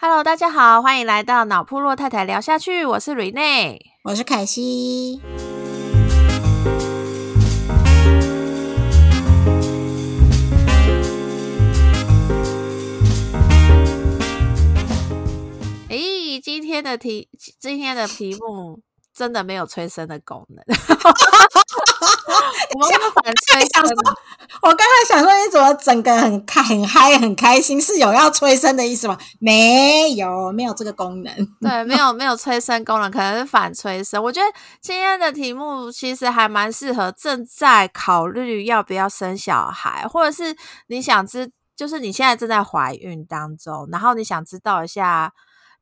Hello，大家好，欢迎来到脑部落太太聊下去。我是瑞内，我是凯西。诶，今天的题，今天的题目真的没有催生的功能。我们反催生。我刚才想说，你怎么整个很开、很嗨、很开心？是有要催生的意思吗？没有，没有这个功能。对，没有没有催生功能，可能是反催生。我觉得今天的题目其实还蛮适合正在考虑要不要生小孩，或者是你想知，就是你现在正在怀孕当中，然后你想知道一下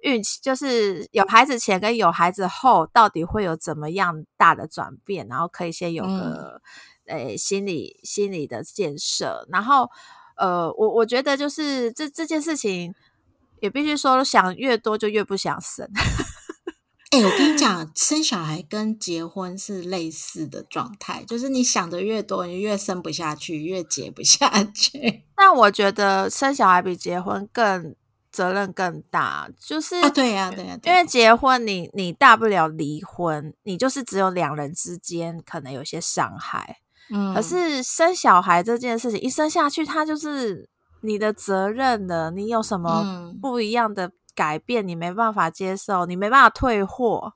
孕期，就是有孩子前跟有孩子后到底会有怎么样大的转变，然后可以先有个。诶，心理心理的建设，然后呃，我我觉得就是这这件事情也必须说，想越多就越不想生。哎，我跟你讲，生小孩跟结婚是类似的状态，就是你想的越多，你越生不下去，越结不下去。但我觉得生小孩比结婚更责任更大，就是啊，对呀，对呀，因为结婚你你大不了离婚，你就是只有两人之间可能有些伤害。嗯，可是生小孩这件事情一生下去，他就是你的责任了。你有什么不一样的改变，你没办法接受，你没办法退货。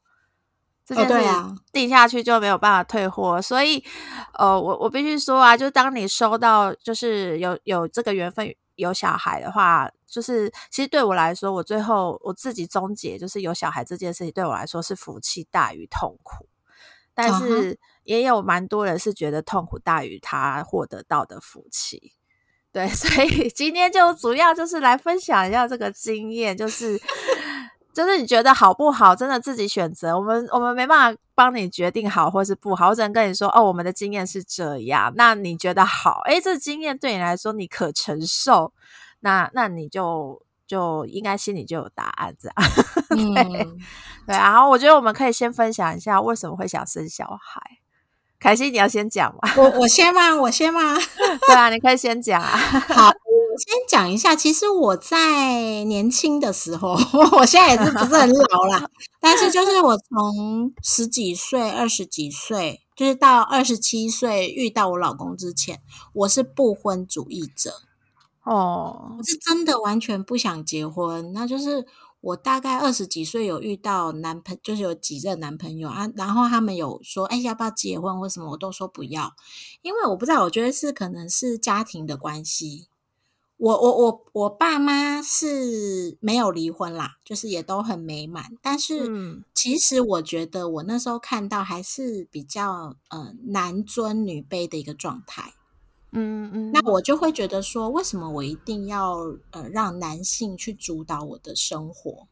这件事定下去就没有办法退货。所以，呃，我我必须说啊，就当你收到就是有有这个缘分有小孩的话，就是其实对我来说，我最后我自己终结就是有小孩这件事情对我来说是福气大于痛苦。但是也有蛮多人是觉得痛苦大于他获得到的福气，对，所以今天就主要就是来分享一下这个经验，就是就是你觉得好不好，真的自己选择，我们我们没办法帮你决定好或是不好，我只能跟你说哦，我们的经验是这样，那你觉得好，诶，这经验对你来说你可承受，那那你就。就应该心里就有答案，这样 对对啊。然后我觉得我们可以先分享一下为什么会想生小孩。凯西，你要先讲吗？我我先吗？我先吗？对啊，你可以先讲啊。好，我先讲一下。其实我在年轻的时候，我现在也是不是很老了，但是就是我从十几岁、二十几岁，就是到二十七岁遇到我老公之前，我是不婚主义者。哦，我是真的完全不想结婚。那就是我大概二十几岁有遇到男朋，就是有几任男朋友啊，然后他们有说，哎，要不要结婚或什么，我都说不要，因为我不知道，我觉得是可能是家庭的关系。我我我我爸妈是没有离婚啦，就是也都很美满。但是其实我觉得我那时候看到还是比较呃男尊女卑的一个状态。嗯嗯，那我就会觉得说，为什么我一定要呃让男性去主导我的生活？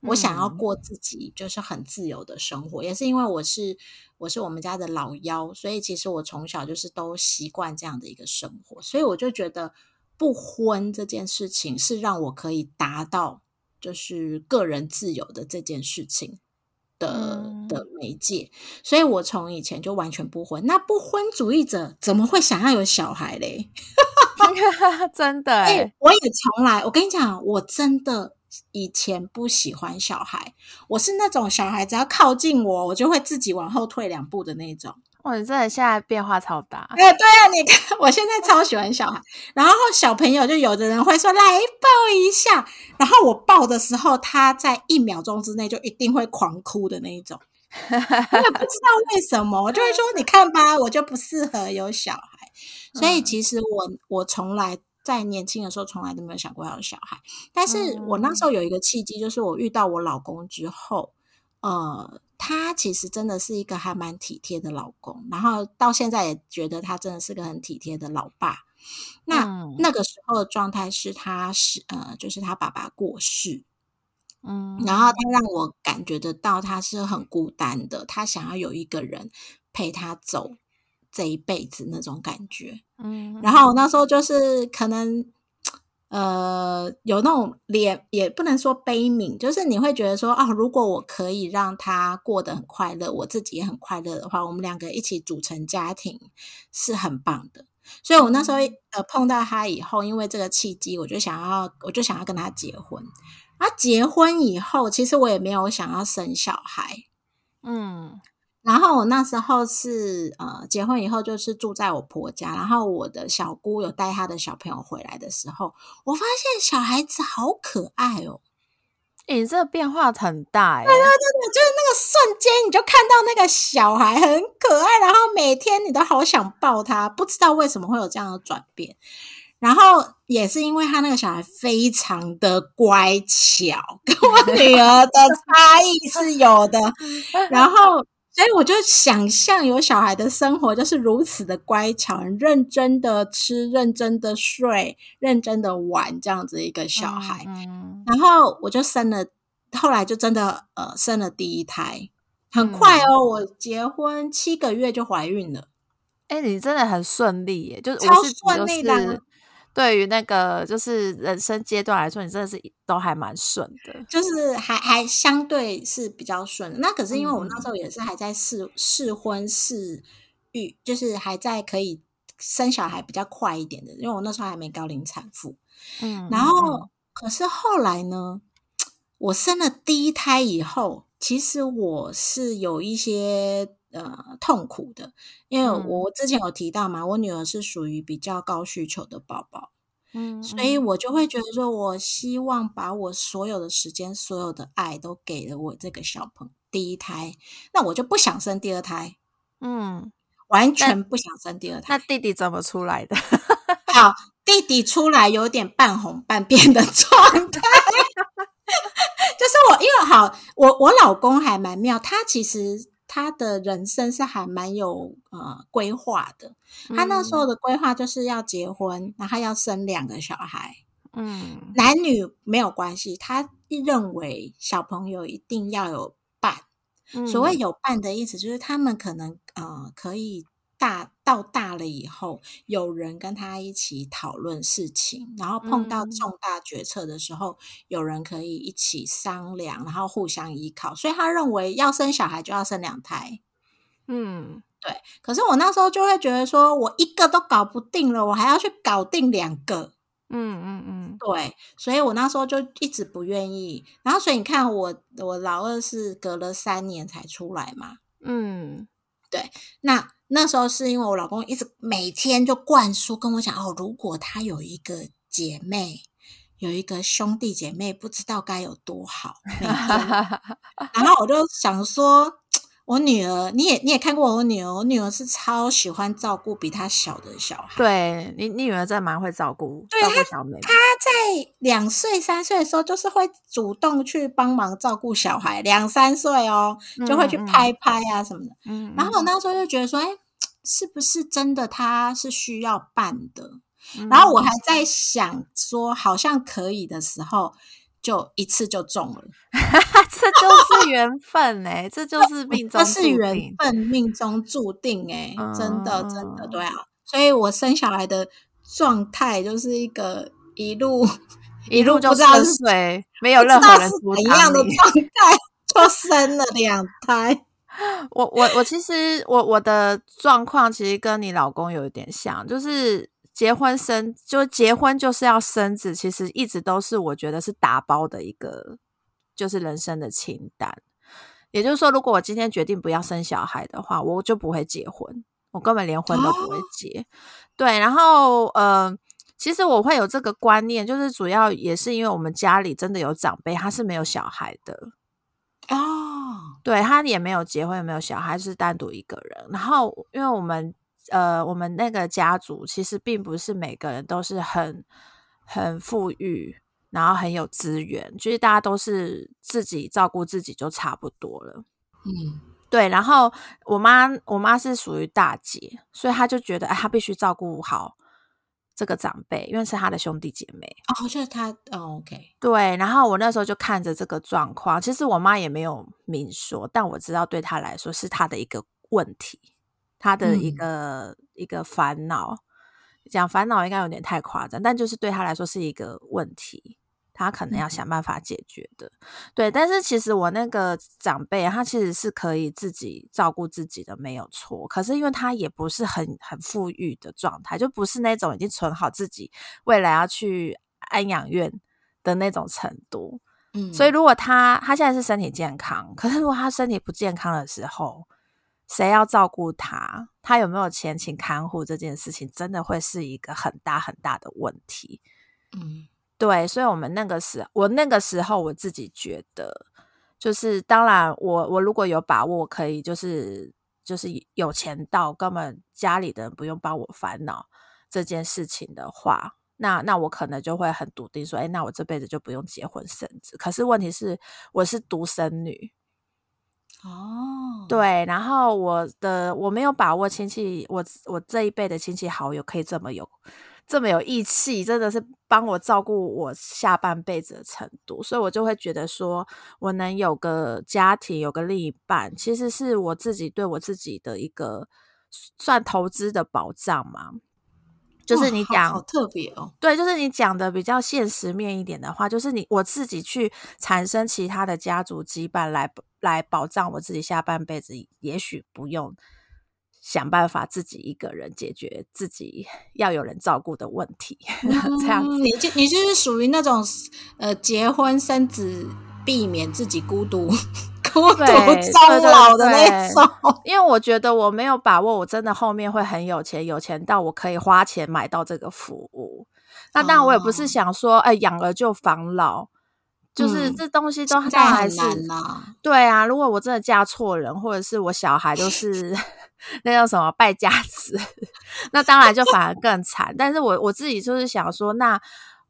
我想要过自己就是很自由的生活，也是因为我是我是我们家的老幺，所以其实我从小就是都习惯这样的一个生活，所以我就觉得不婚这件事情是让我可以达到就是个人自由的这件事情。的的媒介，所以我从以前就完全不婚。那不婚主义者怎么会想要有小孩嘞？真的，哎，我也从来，我跟你讲，我真的以前不喜欢小孩，我是那种小孩只要靠近我，我就会自己往后退两步的那种。哇，你真的现在变化超大！哎，对啊，你看我现在超喜欢小孩，然后小朋友就有的人会说来抱一下，然后我抱的时候，他在一秒钟之内就一定会狂哭的那一种，我也不知道为什么，我就会说你看吧，我就不适合有小孩，所以其实我我从来在年轻的时候从来都没有想过要有小孩，但是我那时候有一个契机，就是我遇到我老公之后，呃。他其实真的是一个还蛮体贴的老公，然后到现在也觉得他真的是个很体贴的老爸。那那个时候的状态是，他是呃，就是他爸爸过世，嗯，然后他让我感觉得到他是很孤单的，他想要有一个人陪他走这一辈子那种感觉，嗯，然后那时候就是可能。呃，有那种脸，也不能说悲悯，就是你会觉得说，哦，如果我可以让他过得很快乐，我自己也很快乐的话，我们两个一起组成家庭是很棒的。所以我那时候呃碰到他以后，因为这个契机，我就想要，我就想要跟他结婚。啊，结婚以后，其实我也没有想要生小孩，嗯。然后我那时候是呃，结婚以后就是住在我婆家，然后我的小姑有带她的小朋友回来的时候，我发现小孩子好可爱哦。你这变化很大，对对对对，就是那个瞬间，你就看到那个小孩很可爱，然后每天你都好想抱他，不知道为什么会有这样的转变。然后也是因为他那个小孩非常的乖巧，跟我 女儿的差异是有的。然后，所以我就想象有小孩的生活就是如此的乖巧，认真的吃，认真的睡，认真的玩，这样子一个小孩。然后我就生了，后来就真的呃生了第一胎，很快哦，我结婚七个月就怀孕了。哎，你真的很顺利耶，就是超顺利的。对于那个就是人生阶段来说，你真的是都还蛮顺的，就是还还相对是比较顺。那可是因为我那时候也是还在试试婚试育，就是还在可以生小孩比较快一点的，因为我那时候还没高龄产妇。嗯，然后可是后来呢，我生了第一胎以后，其实我是有一些。呃，痛苦的，因为我之前有提到嘛，我女儿是属于比较高需求的宝宝，嗯，所以我就会觉得说，我希望把我所有的时间、所有的爱都给了我这个小朋第一胎，那我就不想生第二胎，嗯，完全不想生第二胎。那弟弟怎么出来的？好，弟弟出来有点半红半变的 状态，就是我，因为好，我我老公还蛮妙，他其实。他的人生是还蛮有呃规划的，他那时候的规划就是要结婚，然后要生两个小孩，嗯，男女没有关系，他认为小朋友一定要有伴，所谓有伴的意思就是他们可能呃可以。大到大了以后，有人跟他一起讨论事情，然后碰到重大决策的时候，有人可以一起商量，然后互相依靠。所以他认为要生小孩就要生两胎。嗯，对。可是我那时候就会觉得说，我一个都搞不定了，我还要去搞定两个。嗯嗯嗯，对。所以我那时候就一直不愿意。然后，所以你看，我我老二是隔了三年才出来嘛。嗯，对。那。那时候是因为我老公一直每天就灌输跟我讲哦，如果他有一个姐妹，有一个兄弟姐妹，不知道该有多好。然后我就想说。我女儿，你也你也看过我女儿，我女儿是超喜欢照顾比她小的小孩。对你，你女儿真的蛮会照顾，照顾小妹。她在两岁三岁的时候，就是会主动去帮忙照顾小孩。两三岁哦，就会去拍拍啊什么的。嗯。然后我那时候就觉得说，哎，是不是真的她是需要办的？然后我还在想说，好像可以的时候。就一次就中了，这就是缘分哎，这就是命中，这是缘分，命中注定哎，真的真的对啊，所以我生下来的状态就是一个一路 一路就顺水，没有任何人阻挡一样的状态，就生了两胎。我我我其实我我的状况其实跟你老公有一点像，就是。结婚生就结婚就是要生子，其实一直都是我觉得是打包的一个，就是人生的清单。也就是说，如果我今天决定不要生小孩的话，我就不会结婚，我根本连婚都不会结。对，然后呃，其实我会有这个观念，就是主要也是因为我们家里真的有长辈，他是没有小孩的哦，对他也没有结婚，也没有小孩，是单独一个人。然后因为我们。呃，我们那个家族其实并不是每个人都是很很富裕，然后很有资源，就是大家都是自己照顾自己就差不多了。嗯，对。然后我妈，我妈是属于大姐，所以她就觉得，哎，她必须照顾好这个长辈，因为是她的兄弟姐妹。哦，就是她。哦，OK。对。然后我那时候就看着这个状况，其实我妈也没有明说，但我知道对她来说是她的一个问题。他的一个一个烦恼，讲烦恼应该有点太夸张，但就是对他来说是一个问题，他可能要想办法解决的。对，但是其实我那个长辈，他其实是可以自己照顾自己的，没有错。可是因为他也不是很很富裕的状态，就不是那种已经存好自己未来要去安养院的那种程度。嗯，所以如果他他现在是身体健康，可是如果他身体不健康的时候，谁要照顾他？他有没有钱请看护？这件事情真的会是一个很大很大的问题。嗯，对，所以我们那个时，我那个时候我自己觉得，就是当然，我我如果有把握可以，就是就是有钱到根本家里的人不用帮我烦恼这件事情的话，那那我可能就会很笃定说，哎，那我这辈子就不用结婚生子。可是问题是，我是独生女。哦，对，然后我的我没有把握亲戚，我我这一辈的亲戚好友可以这么有这么有义气，真的是帮我照顾我下半辈子的程度，所以我就会觉得说，我能有个家庭，有个另一半，其实是我自己对我自己的一个算投资的保障嘛。就是你讲好特别哦，对，就是你讲的比较现实面一点的话，就是你我自己去产生其他的家族羁绊来来保障我自己下半辈子，也许不用想办法自己一个人解决自己要有人照顾的问题。这样，你就你就是属于那种呃结婚生子，避免自己孤独。孤独终老的那种，因为我觉得我没有把握，我真的后面会很有钱，有钱到我可以花钱买到这个服务。那当然，我也不是想说，哎，养儿就防老，就是这东西都还是对啊。如果我真的嫁错人，或者是我小孩都是 那叫什么败家子，那当然就反而更惨。但是我我自己就是想说，那。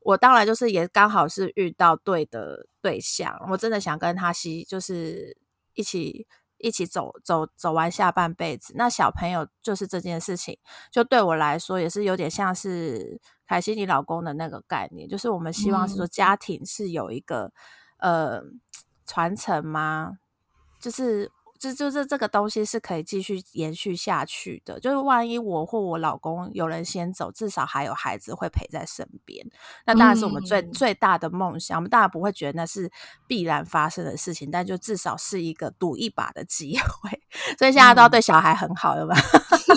我当然就是也刚好是遇到对的对象，我真的想跟他西就是一起一起走走走完下半辈子。那小朋友就是这件事情，就对我来说也是有点像是凯西你老公的那个概念，就是我们希望是说家庭是有一个呃传承吗？就是。就就是这个东西是可以继续延续下去的。就是万一我或我老公有人先走，至少还有孩子会陪在身边。那当然是我们最最大的梦想。我们当然不会觉得那是必然发生的事情，但就至少是一个赌一把的机会。所以现在都要对小孩很好，有没有？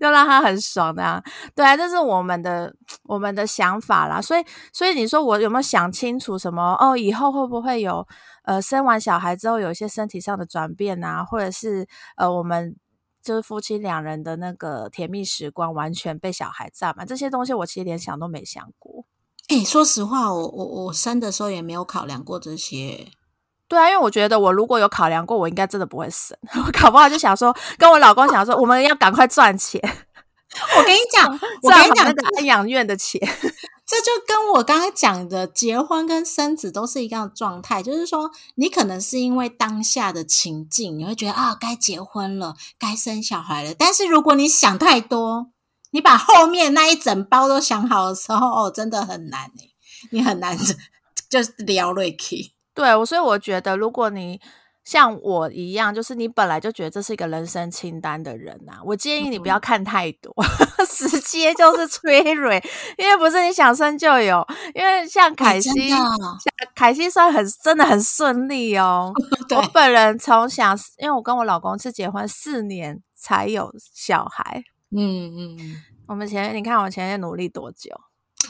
就让他很爽的啊！对啊，这是我们的我们的想法啦。所以，所以你说我有没有想清楚什么？哦，以后会不会有呃，生完小孩之后有一些身体上的转变啊，或者是呃，我们就是夫妻两人的那个甜蜜时光完全被小孩占满？这些东西我其实连想都没想过。哎，说实话，我我我生的时候也没有考量过这些。对啊，因为我觉得我如果有考量过，我应该真的不会生。我搞不好就想说，跟我老公想说，我们要赶快赚钱。我跟你讲，我跟你讲，那个安养院的钱，这就跟我刚刚讲的结婚跟生子都是一样的状态。就是说，你可能是因为当下的情境，你会觉得啊，该结婚了，该生小孩了。但是如果你想太多，你把后面那一整包都想好的时候，哦，真的很难哎，你很难就聊瑞 k 对，我所以我觉得，如果你像我一样，就是你本来就觉得这是一个人生清单的人呐，我建议你不要看太多，直接就是催蕊，因为不是你想生就有。因为像凯西，凯西算很真的很顺利哦。我本人从小，因为我跟我老公是结婚四年才有小孩。嗯嗯嗯，我们前你看我前面努力多久？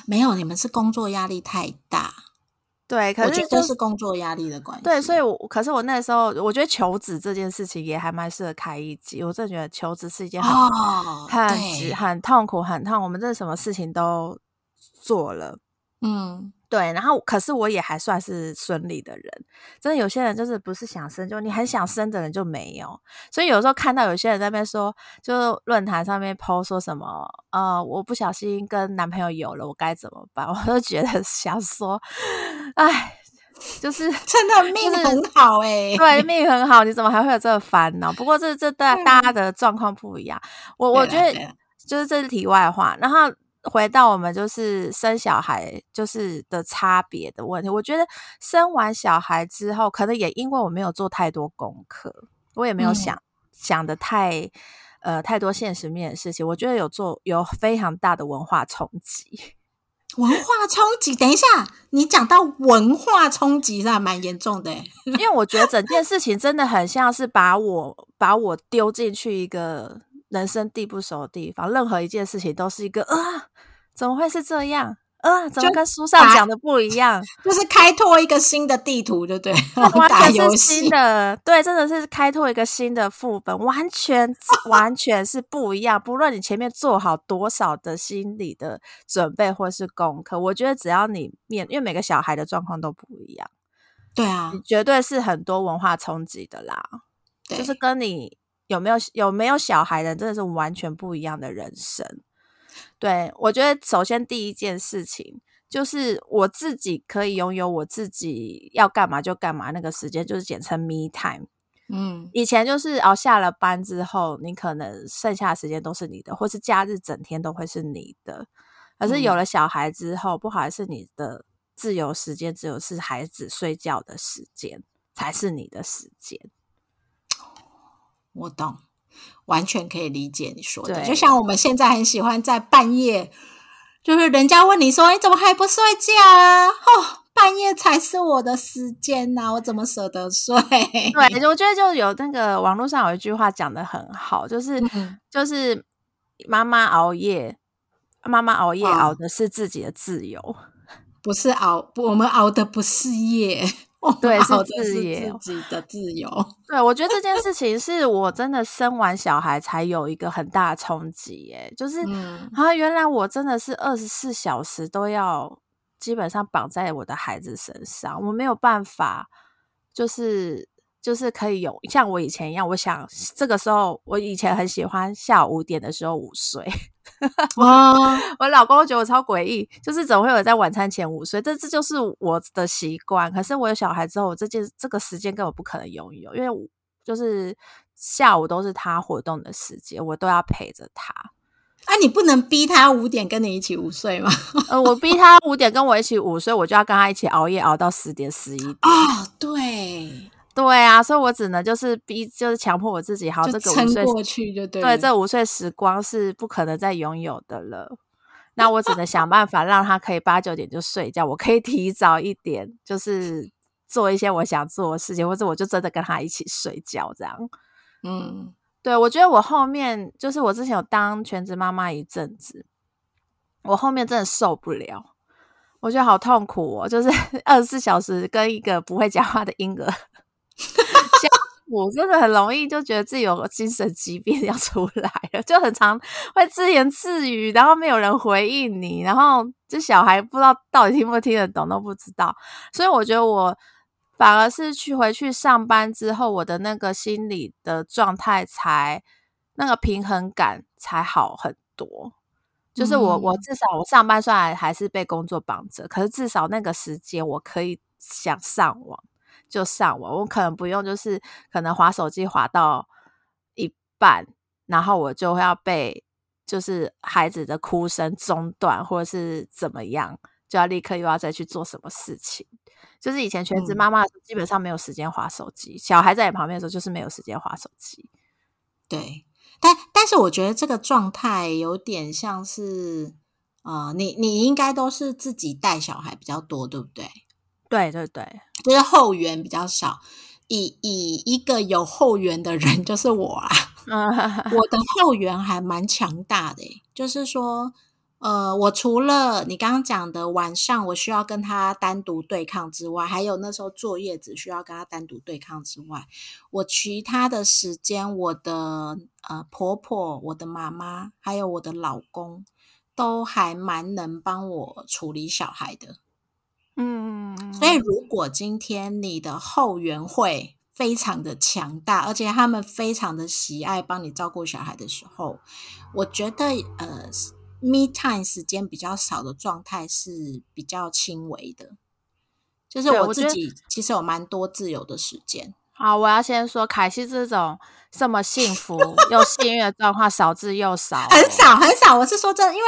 没有，你们是工作压力太大。对，可是就是工作压力的关系。对，所以，我可是我那时候，我觉得求职这件事情也还蛮适合开一集。我真的觉得求职是一件很很很痛苦、很痛。我们这什么事情都做了，嗯。对，然后可是我也还算是顺利的人，真的有些人就是不是想生，就你很想生的人就没有。所以有时候看到有些人在那边说，就论坛上面 po 说什么，呃，我不小心跟男朋友有了，我该怎么办？我都觉得想说，哎，就是 真的命很好哎，对，命很好，你怎么还会有这个烦恼？不过这这大大家的状况不一样，我我觉得就是这是题外话，然后。回到我们就是生小孩就是的差别的问题，我觉得生完小孩之后，可能也因为我没有做太多功课，我也没有想想的太呃太多现实面的事情，我觉得有做有非常大的文化冲击。文化冲击？等一下，你讲到文化冲击，那蛮严重的。因为我觉得整件事情真的很像是把我把我丢进去一个。人生地不熟的地方，任何一件事情都是一个啊，怎么会是这样啊，怎么跟书上讲的不一样？就是开拓一个新的地图，对不对？完全是新的，对，真的是开拓一个新的副本，完全完全是不一样。不论你前面做好多少的心理的准备或是功课，我觉得只要你面，因为每个小孩的状况都不一样，对啊，绝对是很多文化冲击的啦。就是跟你有没有有没有小孩的，真的是完全不一样的人生。对，我觉得首先第一件事情就是我自己可以拥有我自己要干嘛就干嘛那个时间，就是简称 me time。嗯，以前就是哦，下了班之后，你可能剩下的时间都是你的，或是假日整天都会是你的。可是有了小孩之后，不好意思，你的自由时间只有是孩子睡觉的时间才是你的时间。我懂。完全可以理解你说的，就像我们现在很喜欢在半夜，就是人家问你说你怎么还不睡觉啊？哦，半夜才是我的时间呐，我怎么舍得睡？对，我觉得就有那个网络上有一句话讲的很好，就是就是妈妈熬夜，妈妈熬夜熬的是自己的自由，不是熬，我们熬的不是夜。对，是自由，自己的自由。对，我觉得这件事情是我真的生完小孩才有一个很大的冲击，耶，就是啊，原来我真的是二十四小时都要基本上绑在我的孩子身上，我没有办法，就是就是可以有像我以前一样，我想这个时候，我以前很喜欢下午五点的时候午睡。哇！我老公觉得我超诡异，就是怎么会有在晚餐前午睡？这这就是我的习惯。可是我有小孩之后，我这件这个时间根本不可能拥有，因为就是下午都是他活动的时间，我都要陪着他。啊，你不能逼他五点跟你一起午睡吗？呃，我逼他五点跟我一起午睡，我就要跟他一起熬夜熬到十点十一点。啊，对。对啊，所以我只能就是逼，就是强迫我自己，好，这个撑过去就对。对，这五岁时光是不可能再拥有的了。那我只能想办法让他可以八九点就睡觉，我可以提早一点，就是做一些我想做的事情，或者我就真的跟他一起睡觉这样。嗯，对，我觉得我后面就是我之前有当全职妈妈一阵子，我后面真的受不了，我觉得好痛苦哦，就是 二十四小时跟一个不会讲话的婴儿。我真的很容易就觉得自己有个精神疾病要出来了，就很常会自言自语，然后没有人回应你，然后这小孩不知道到底听不听得懂都不知道。所以我觉得我反而是去回去上班之后，我的那个心理的状态才那个平衡感才好很多。就是我我至少我上班虽然还是被工作绑着，可是至少那个时间我可以想上网。就上网，我可能不用，就是可能划手机划到一半，然后我就要被就是孩子的哭声中断，或者是怎么样，就要立刻又要再去做什么事情。就是以前全职妈妈基本上没有时间划手机，小孩在你旁边的时候就是没有时间划手机。对，但但是我觉得这个状态有点像是，呃，你你应该都是自己带小孩比较多，对不对？对对对，就是后援比较少，以以一个有后援的人 就是我啊，我的后援还蛮强大的，就是说，呃，我除了你刚刚讲的晚上我需要跟他单独对抗之外，还有那时候坐月子需要跟他单独对抗之外，我其他的时间，我的呃婆婆、我的妈妈还有我的老公，都还蛮能帮我处理小孩的。嗯，所以如果今天你的后援会非常的强大，而且他们非常的喜爱帮你照顾小孩的时候，我觉得呃，me time 时间比较少的状态是比较轻微的，就是我自己其实有蛮多自由的时间。好，我要先说凯西这种这么幸福又幸运的状况少之又少，很少很少。我是说真的，因为。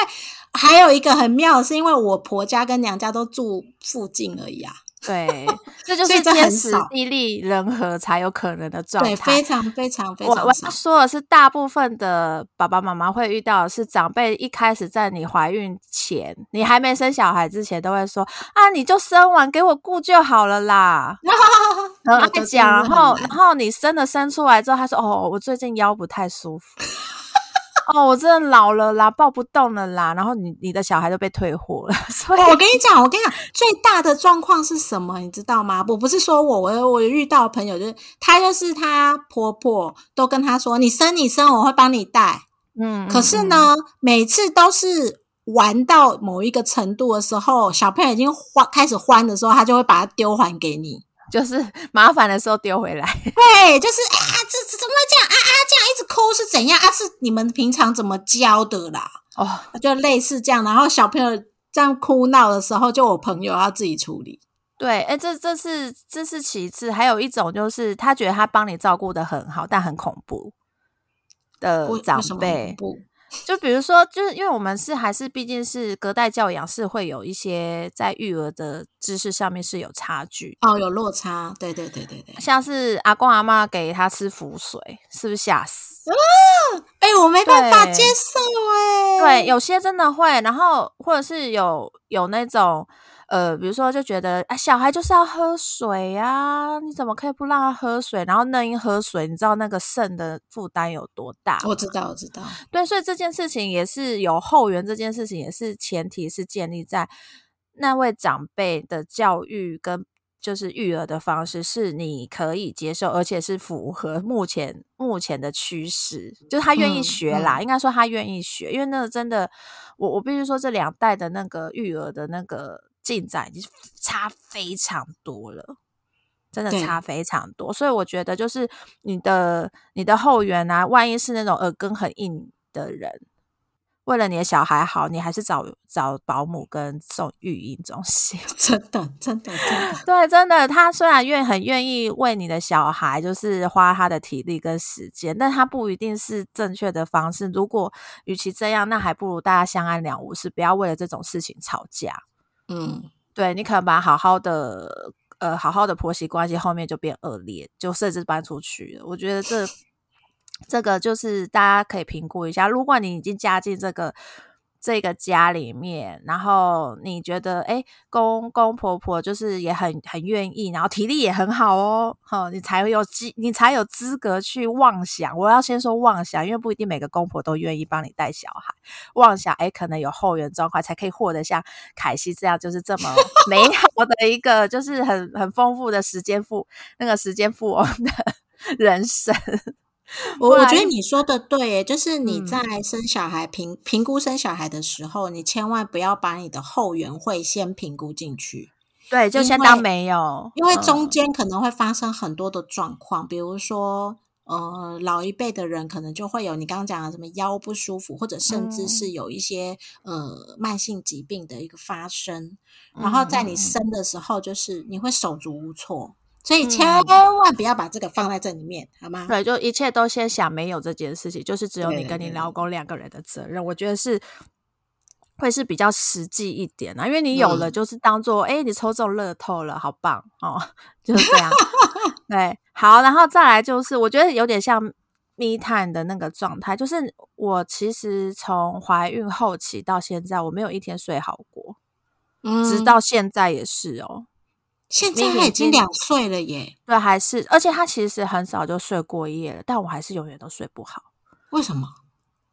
还有一个很妙，是因为我婆家跟娘家都住附近而已啊。对，这 就是天时地利人和才有可能的状态。对，非常非常非常。我我说的是，大部分的爸爸妈妈会遇到的是长辈一开始在你怀孕前，你还没生小孩之前，都会说啊，你就生完给我顾就好了啦。然后讲，然后然后你生了生出来之后，他说哦，我最近腰不太舒服。哦，我真的老了啦，抱不动了啦。然后你你的小孩都被退货了。所以我跟你讲，我跟你讲，最大的状况是什么？你知道吗？我不是说我我我遇到朋友，就是她就是她婆婆都跟她说，你生你生，我会帮你带。嗯，可是呢，每次都是玩到某一个程度的时候，小朋友已经欢开始欢的时候，他就会把它丢还给你。就是麻烦的时候丢回来，对，就是啊，这这怎么会这样啊啊，这样一直哭是怎样啊？是你们平常怎么教的啦？哦，就类似这样，然后小朋友这样哭闹的时候，就我朋友要自己处理。对，哎，这这是这是其次，还有一种就是他觉得他帮你照顾的很好，但很恐怖的长辈。就比如说，就是因为我们是还是毕竟是隔代教养，是会有一些在育儿的知识上面是有差距哦，有落差。对对对对对，像是阿公阿妈给他吃浮水，是不是吓死？啊，哎，我没办法接受哎。对，有些真的会，然后或者是有有那种。呃，比如说就觉得啊，小孩就是要喝水啊，你怎么可以不让他喝水？然后那一喝水，你知道那个肾的负担有多大？我知道，我知道。对，所以这件事情也是有后援，这件事情也是前提是建立在那位长辈的教育跟就是育儿的方式是你可以接受，而且是符合目前目前的趋势，就是他愿意学啦。应该说他愿意学，因为那个真的，我我必须说这两代的那个育儿的那个。进展已经差非常多了，真的差非常多，所以我觉得就是你的你的后援啊，万一是那种耳根很硬的人，为了你的小孩好，你还是找找保姆跟送育婴中心。真的，真的，真的，对，真的，他虽然愿很愿意为你的小孩，就是花他的体力跟时间，但他不一定是正确的方式。如果与其这样，那还不如大家相安两无，事不要为了这种事情吵架。嗯，对你可能把好好的呃好好的婆媳关系后面就变恶劣，就甚至搬出去了。我觉得这 这个就是大家可以评估一下，如果你已经加进这个。这个家里面，然后你觉得，哎，公公婆婆就是也很很愿意，然后体力也很好哦，哈，你才会有资，你才有资格去妄想。我要先说妄想，因为不一定每个公婆都愿意帮你带小孩。妄想，哎，可能有后援状况才可以获得像凯西这样，就是这么 美好的一个，就是很很丰富的时间富那个时间富翁的 人生。我我觉得你说的对，就是你在生小孩评评估生小孩的时候，你千万不要把你的后援会先评估进去。对，就先当没有，因为中间可能会发生很多的状况，比如说，呃，老一辈的人可能就会有你刚刚讲的什么腰不舒服，或者甚至是有一些呃慢性疾病的一个发生，然后在你生的时候，就是你会手足无措。所以千万不要把这个放在这里面，好吗？对，就一切都先想没有这件事情，就是只有你跟你老公两个人的责任。我觉得是会是比较实际一点啊，因为你有了，就是当做哎，你抽中乐透了，好棒哦，就是这样。对，好，然后再来就是，我觉得有点像密探的那个状态，就是我其实从怀孕后期到现在，我没有一天睡好过，嗯，直到现在也是哦。现在他已经两岁了耶，对，还是，而且他其实很早就睡过夜了，但我还是永远都睡不好。为什么？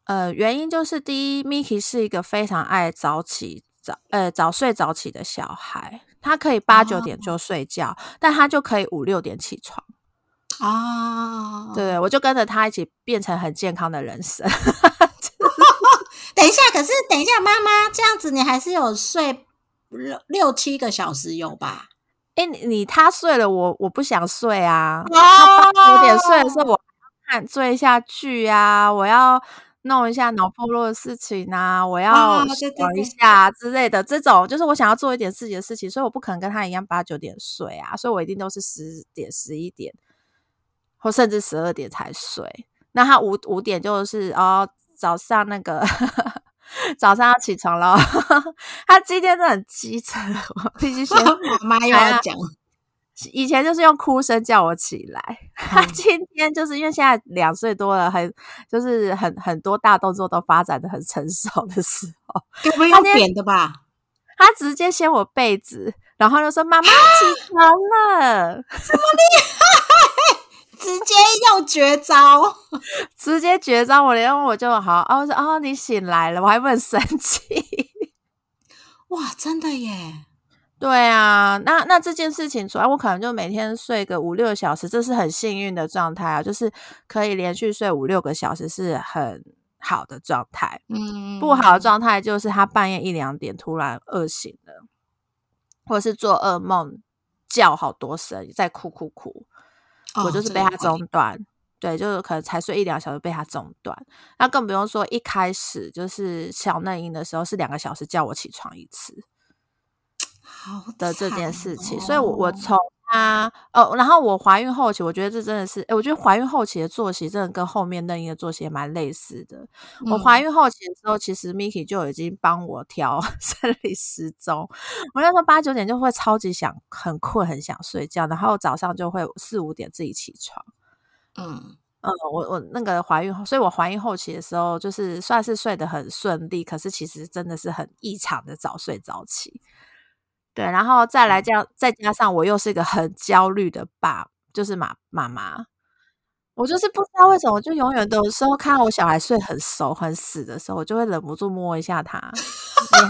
呃，原因就是第一，Miki 是一个非常爱早起、早呃早睡早起的小孩，他可以八九点就睡觉，但他就可以五六点起床啊。对，我就跟着他一起变成很健康的人生。等一下，可是等一下，妈妈这样子，你还是有睡六六七个小时有吧？哎，你他睡了，我我不想睡啊。他八九点睡的时候，我看追一下剧啊，我要弄一下脑部落的事情啊，我要想一下之类的。这种就是我想要做一点自己的事情，所以我不可能跟他一样八九点睡啊，所以我一定都是十点、十一点，或甚至十二点才睡。那他五五点就是哦，早上那个。早上要起床了，他今天真的很机车，我必须先 妈妈又要讲。以前就是用哭声叫我起来，他今天就是因为现在两岁多了，很就是很很多大动作都发展的很成熟的时候，该不会用扁的吧？他直接掀我被子，然后就说：“妈妈起床了。”这么厉害，直直接用绝招，直接绝招！我连我就好，哦，我说哦，你醒来了，我还不很生气。哇，真的耶！对啊，那那这件事情，主要我可能就每天睡个五六小时，这是很幸运的状态啊，就是可以连续睡五六个小时是很好的状态。嗯，不好的状态就是他半夜一两点突然饿醒了，或者是做噩梦。叫好多声，在哭哭哭，我就是被他中断，对，就是可能才睡一两小时被他中断，那更不用说一开始就是小嫩婴的时候是两个小时叫我起床一次，好的这件事情，所以我我从。啊，哦，然后我怀孕后期，我觉得这真的是，哎，我觉得怀孕后期的作息真的跟后面那一个作息也蛮类似的。我怀孕后期的时候，其实 Miki 就已经帮我调 生理时钟，我那时候八九点就会超级想，很困，很想睡觉，然后早上就会四五点自己起床。嗯嗯，我我那个怀孕，所以我怀孕后期的时候，就是算是睡得很顺利，可是其实真的是很异常的早睡早起。对，然后再来这样，再加上我又是一个很焦虑的爸，就是妈妈妈，我就是不知道为什么，我就永远都有时候看到我小孩睡很熟很死的时候，我就会忍不住摸一下他，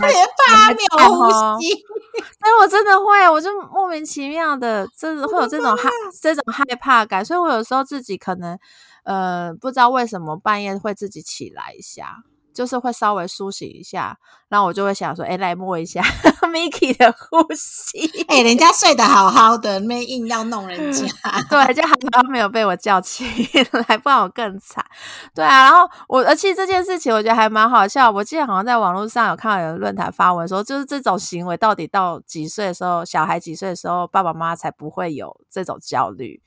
连八秒呼吸，哎，我真的会，我就莫名其妙的，就是会有这种害这种害怕感，所以我有时候自己可能呃不知道为什么半夜会自己起来一下。就是会稍微苏醒一下，然后我就会想说，哎，来摸一下 Miki 的呼吸。哎，人家睡得好好的，没硬要弄人家。对，就还好没有被我叫起来，不然我更惨。对啊，然后我，而且这件事情我觉得还蛮好笑。我记得好像在网络上有看到有论坛发文说，就是这种行为到底到几岁的时候，小孩几岁的时候，爸爸妈妈才不会有这种焦虑。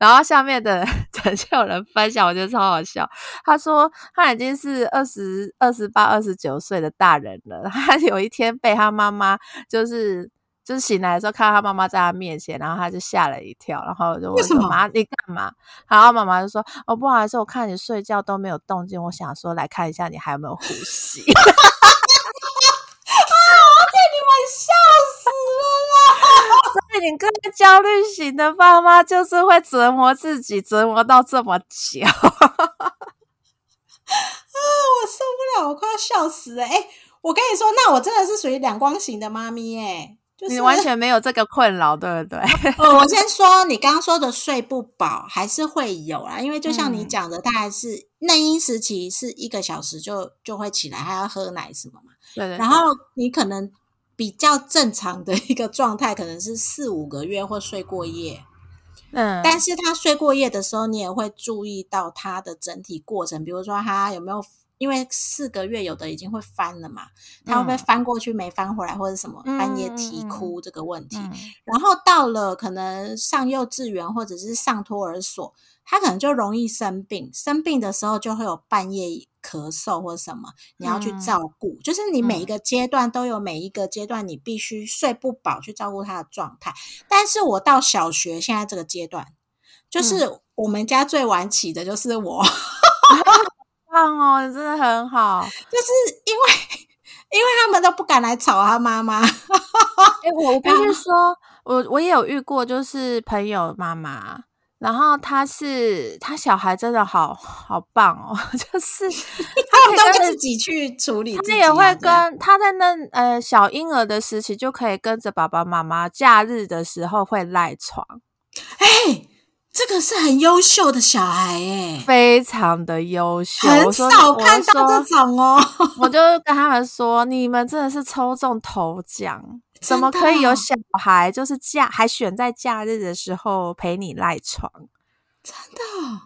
然后下面的就有人分享，我觉得超好笑。他说他已经是二十二、十八、二十九岁的大人了。他有一天被他妈妈就是就是醒来的时候，看到他妈妈在他面前，然后他就吓了一跳，然后就问说：“妈，你干嘛？”然后妈妈就说：“哦，不好意思，我看你睡觉都没有动静，我想说来看一下你还有没有呼吸。” 啊！我被你们笑死了！所以你跟焦虑型的爸妈就是会折磨自己，折磨到这么久 啊！我受不了，我快要笑死了！哎，我跟你说，那我真的是属于两光型的妈咪哎，你完全没有这个困扰，对不对？哦，我先说，你刚刚说的睡不饱还是会有啊，因为就像你讲的，大概是内因时期是一个小时就就会起来，还要喝奶什么嘛？对对。然后你可能。比较正常的一个状态，可能是四五个月或睡过夜，嗯，但是他睡过夜的时候，你也会注意到他的整体过程，比如说他有没有，因为四个月有的已经会翻了嘛，他会不会翻过去没翻回来，或者什么半夜啼哭这个问题，然后到了可能上幼稚园或者是上托儿所。他可能就容易生病，生病的时候就会有半夜咳嗽或什么，你要去照顾。就是你每一个阶段都有每一个阶段你必须睡不饱去照顾他的状态。但是我到小学现在这个阶段，就是我们家最晚起的就是我，棒哦，真的很好。就是因为因为他们都不敢来吵他妈妈。哎，我必须 说，我我也有遇过，就是朋友妈妈。然后他是他小孩真的好好棒哦，就是 他都自己去处理，他也会跟他在那呃小婴儿的时期就可以跟着爸爸妈妈，假日的时候会赖床。哎，这个是很优秀的小孩哎，非常的优秀，很少看到这种哦。我就跟他们说，你们真的是抽中头奖。怎么可以有小孩？就是假还选在假日的时候陪你赖床，真的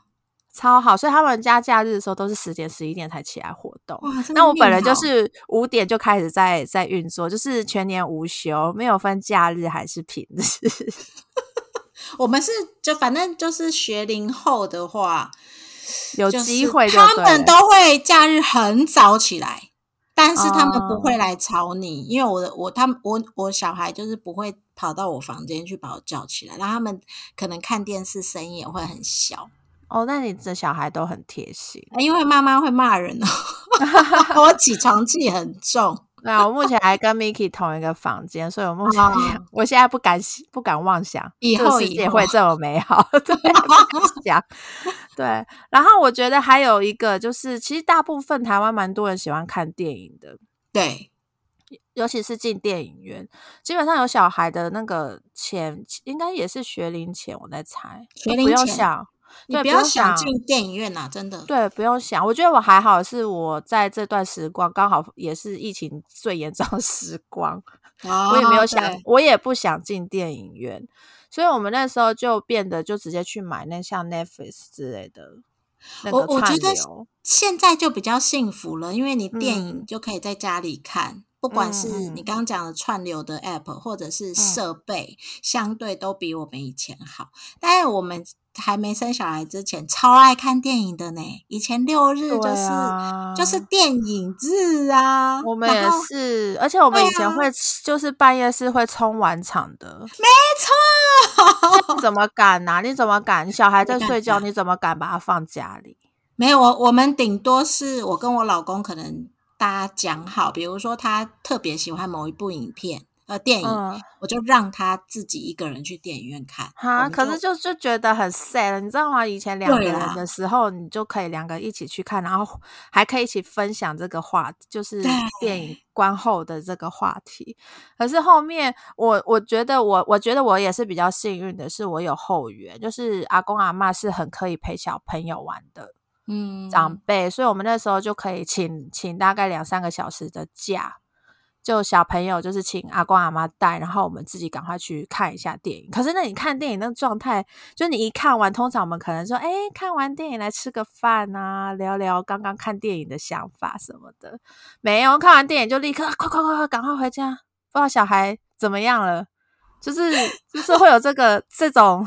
超好。所以他们家假日的时候都是十点十一点才起来活动。那我本人就是五点就开始在在运作，就是全年无休，没有分假日还是平日。我们是就反正就是学龄后的话，有机会他们都会假日很早起来。但是他们不会来吵你，因为我的我他们我我小孩就是不会跑到我房间去把我叫起来，然后他们可能看电视声音也会很小。哦，那你的小孩都很贴心，因为妈妈会骂人哦，我起床气很重。对啊，我目前还跟 Miki 同一个房间，所以我目前我现在不敢不敢妄想以后世界会这么美好。对，讲对。然后我觉得还有一个就是，其实大部分台湾蛮多人喜欢看电影的，对，尤其是进电影院，基本上有小孩的那个钱，应该也是学龄前，我在猜，学龄前。你不要想进电影院呐，真的。对，不用想。我觉得我还好，是我在这段时光刚好也是疫情最严重的时光，我也没有想，我也不想进电影院，所以我们那时候就变得就直接去买那像 Netflix 之类的。我我觉得现在就比较幸福了，因为你电影就可以在家里看。不管是你刚刚讲的串流的 App，或者是设备，相对都比我们以前好。但是我们还没生小孩之前，超爱看电影的呢。以前六日就是就是电影日啊，我们也是。而且我们以前会就是半夜是会冲完场的，没错。怎么敢呢？你怎么敢？小孩在睡觉，你怎么敢把他放家里？没有，我我们顶多是我跟我老公可能。大家讲好，比如说他特别喜欢某一部影片呃电影，我就让他自己一个人去电影院看。哈，可是就就觉得很 sad，你知道吗？以前两个人的时候，你就可以两个一起去看，然后还可以一起分享这个话，就是电影观后的这个话题。可是后面，我我觉得我我觉得我也是比较幸运的，是我有后援，就是阿公阿妈是很可以陪小朋友玩的。嗯，长辈，所以我们那时候就可以请请大概两三个小时的假，就小朋友就是请阿公阿妈带，然后我们自己赶快去看一下电影。可是那你看电影那个状态，就你一看完，通常我们可能说，哎，看完电影来吃个饭啊，聊聊刚刚看电影的想法什么的。没有，看完电影就立刻快快快快赶快回家，不知道小孩怎么样了，就是就是会有这个这种。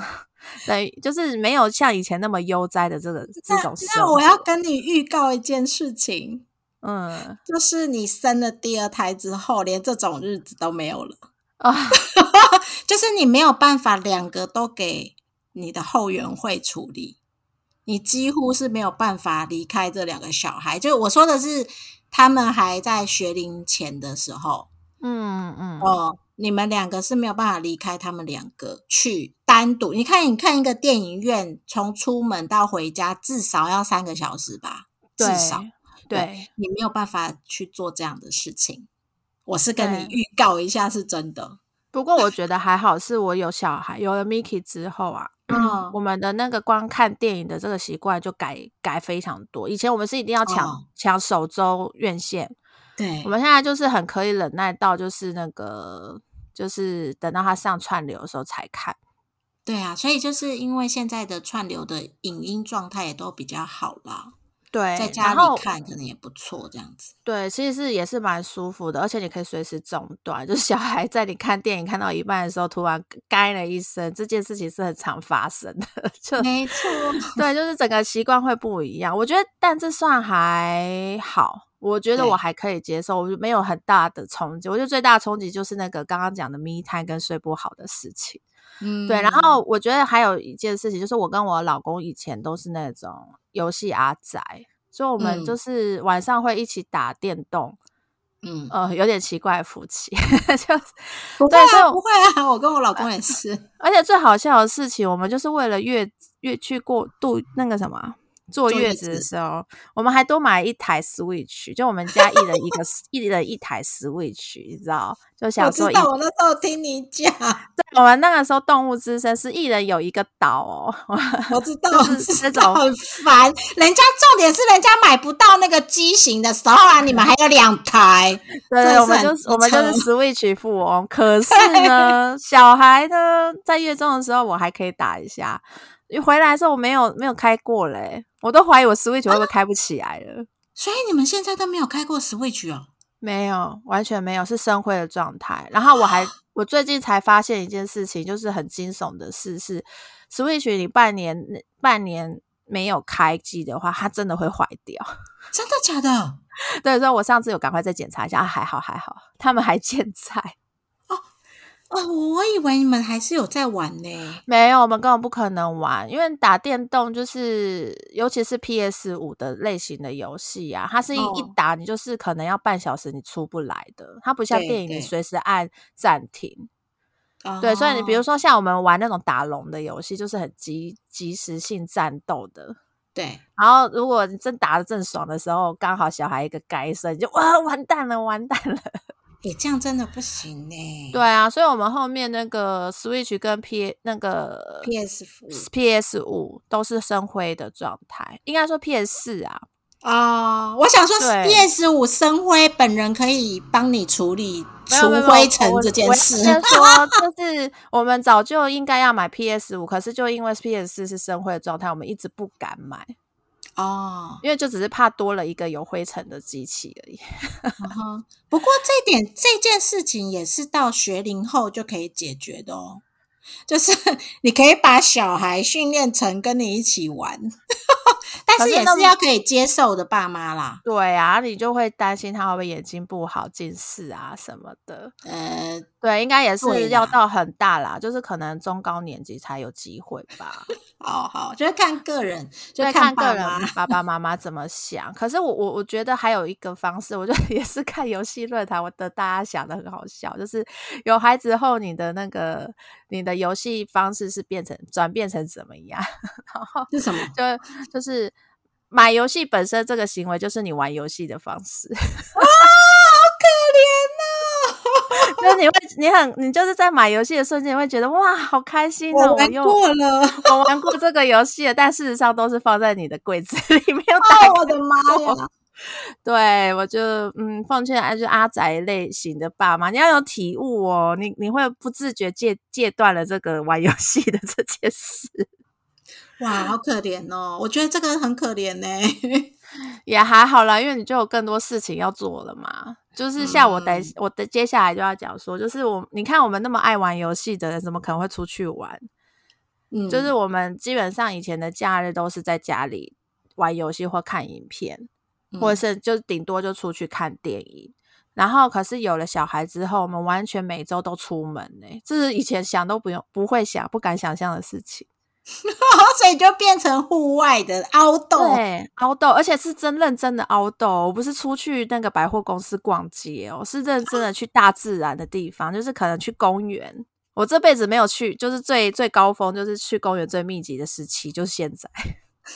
对，就是没有像以前那么悠哉的这个这种。那我要跟你预告一件事情，嗯，就是你生了第二胎之后，连这种日子都没有了啊，就是你没有办法两个都给你的后援会处理，你几乎是没有办法离开这两个小孩。就我说的是，他们还在学龄前的时候，嗯嗯哦。你们两个是没有办法离开他们两个去单独。你看，你看一个电影院，从出门到回家至少要三个小时吧？至少，对你没有办法去做这样的事情。我是跟你预告一下，是真的。不过我觉得还好，是我有小孩，有了 Miki 之后啊，我们的那个观看电影的这个习惯就改改非常多。以前我们是一定要抢抢首周院线。对，我们现在就是很可以忍耐到，就是那个，就是等到他上串流的时候才看。对啊，所以就是因为现在的串流的影音状态也都比较好啦。对，在家里看可能也不错，这样子。对，其实是也是蛮舒服的，而且你可以随时中断。就是小孩在你看电影看到一半的时候，突然该了一声，这件事情是很常发生的。就没错，对，就是整个习惯会不一样。我觉得，但这算还好。我觉得我还可以接受，我就没有很大的冲击。我觉得最大的冲击就是那个刚刚讲的迷胎跟睡不好的事情。嗯，对。然后我觉得还有一件事情，就是我跟我老公以前都是那种游戏阿宅，所以我们就是晚上会一起打电动。嗯，呃，有点奇怪的夫妻，就不会啊，不会啊，我跟我老公也是。而且最好笑的事情，我们就是为了越越去过度那个什么。坐月子的时候，我们还多买一台 Switch，就我们家一人一个一人一台 Switch，你知道？就想说，我我那时候听你讲，对，我们那个时候动物之声是一人有一个岛哦，我知道，是那种很烦。人家重点是人家买不到那个机型的时候啊，你们还有两台，对，我们就我们就是 Switch 富翁。可是呢，小孩呢在月中的时候，我还可以打一下。你回来的时候我没有没有开过嘞，我都怀疑我 Switch 会不会开不起来了。所以你们现在都没有开过 Switch 哦？没有，完全没有，是生灰的状态。然后我还我最近才发现一件事情，就是很惊悚的事是，Switch 你半年半年没有开机的话，它真的会坏掉。真的假的？对，所以我上次有赶快再检查一下，还好还好，他们还健在。哦，我以为你们还是有在玩呢。没有，我们根本不可能玩，因为打电动就是，尤其是 PS 五的类型的游戏啊，它是一一打你就是可能要半小时你出不来的，它不像电影你随时按暂停。对，所以你比如说像我们玩那种打龙的游戏，就是很即即时性战斗的。对，然后如果你真打的正爽的时候，刚好小孩一个该声，就哇完蛋了，完蛋了。诶，这样真的不行呢。对啊，所以我们后面那个 Switch 跟 P 那个 PS PS 五都是生灰的状态，应该说 PS 四啊。哦，我想说 PS 五生灰本人可以帮你处理除灰尘这件事。先说，就是我们早就应该要买 PS 五，可是就因为 PS 四是生灰的状态，我们一直不敢买。哦，因为就只是怕多了一个有灰尘的机器而已。不过这点这件事情也是到学龄后就可以解决的哦，就是 你可以把小孩训练成跟你一起玩。但是也是要可以接受的爸妈啦。对啊，你就会担心他会不会眼睛不好、近视啊什么的。呃，对，应该也是要到很大啦，就是可能中高年级才有机会吧。好好，就是看个人，就看个人爸爸 妈妈怎么想。可是我我我觉得还有一个方式，我觉得 也是看游戏论坛，我的大家想的很好笑，就是有孩子后，你的那个你的游戏方式是变成转变成怎么样？然后是什么？就就是。买游戏本身这个行为就是你玩游戏的方式啊，好可怜哦！就是你会，你很，你就是在买游戏的瞬间会觉得哇，好开心哦！我玩过了，我玩过这个游戏了，但事实上都是放在你的柜子 里面哦。我的妈呀！对我就嗯，奉劝就阿宅类型的爸妈，你要有体悟哦，你你会不自觉戒戒断了这个玩游戏的这件事。哇，好可怜哦！我觉得这个很可怜呢，也还好啦，因为你就有更多事情要做了嘛。就是像我等我的接下来就要讲说，就是我你看我们那么爱玩游戏的人，怎么可能会出去玩？嗯，就是我们基本上以前的假日都是在家里玩游戏或看影片，或者是就顶多就出去看电影。然后可是有了小孩之后，我们完全每周都出门呢，这是以前想都不用不会想不敢想象的事情。所以就变成户外的凹豆，对，凹豆，而且是真认真的凹豆，我不是出去那个百货公司逛街哦，是认真的去大自然的地方，就是可能去公园。我这辈子没有去，就是最最高峰，就是去公园最密集的时期，就是现在。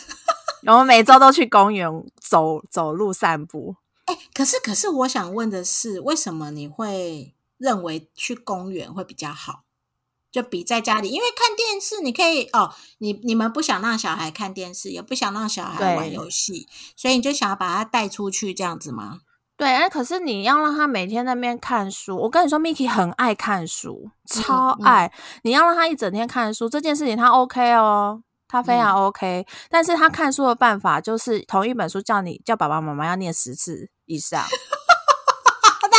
然后每周都去公园走走路散步。哎，可是可是，我想问的是，为什么你会认为去公园会比较好？就比在家里，因为看电视你可以哦，你你们不想让小孩看电视，也不想让小孩玩游戏，所以你就想要把他带出去这样子吗？对，哎，可是你要让他每天那边看书，我跟你说，Miki 很爱看书，超爱。你要让他一整天看书这件事情，他 OK 哦，他非常 OK。但是他看书的办法就是同一本书叫你叫爸爸妈妈要念十次以上。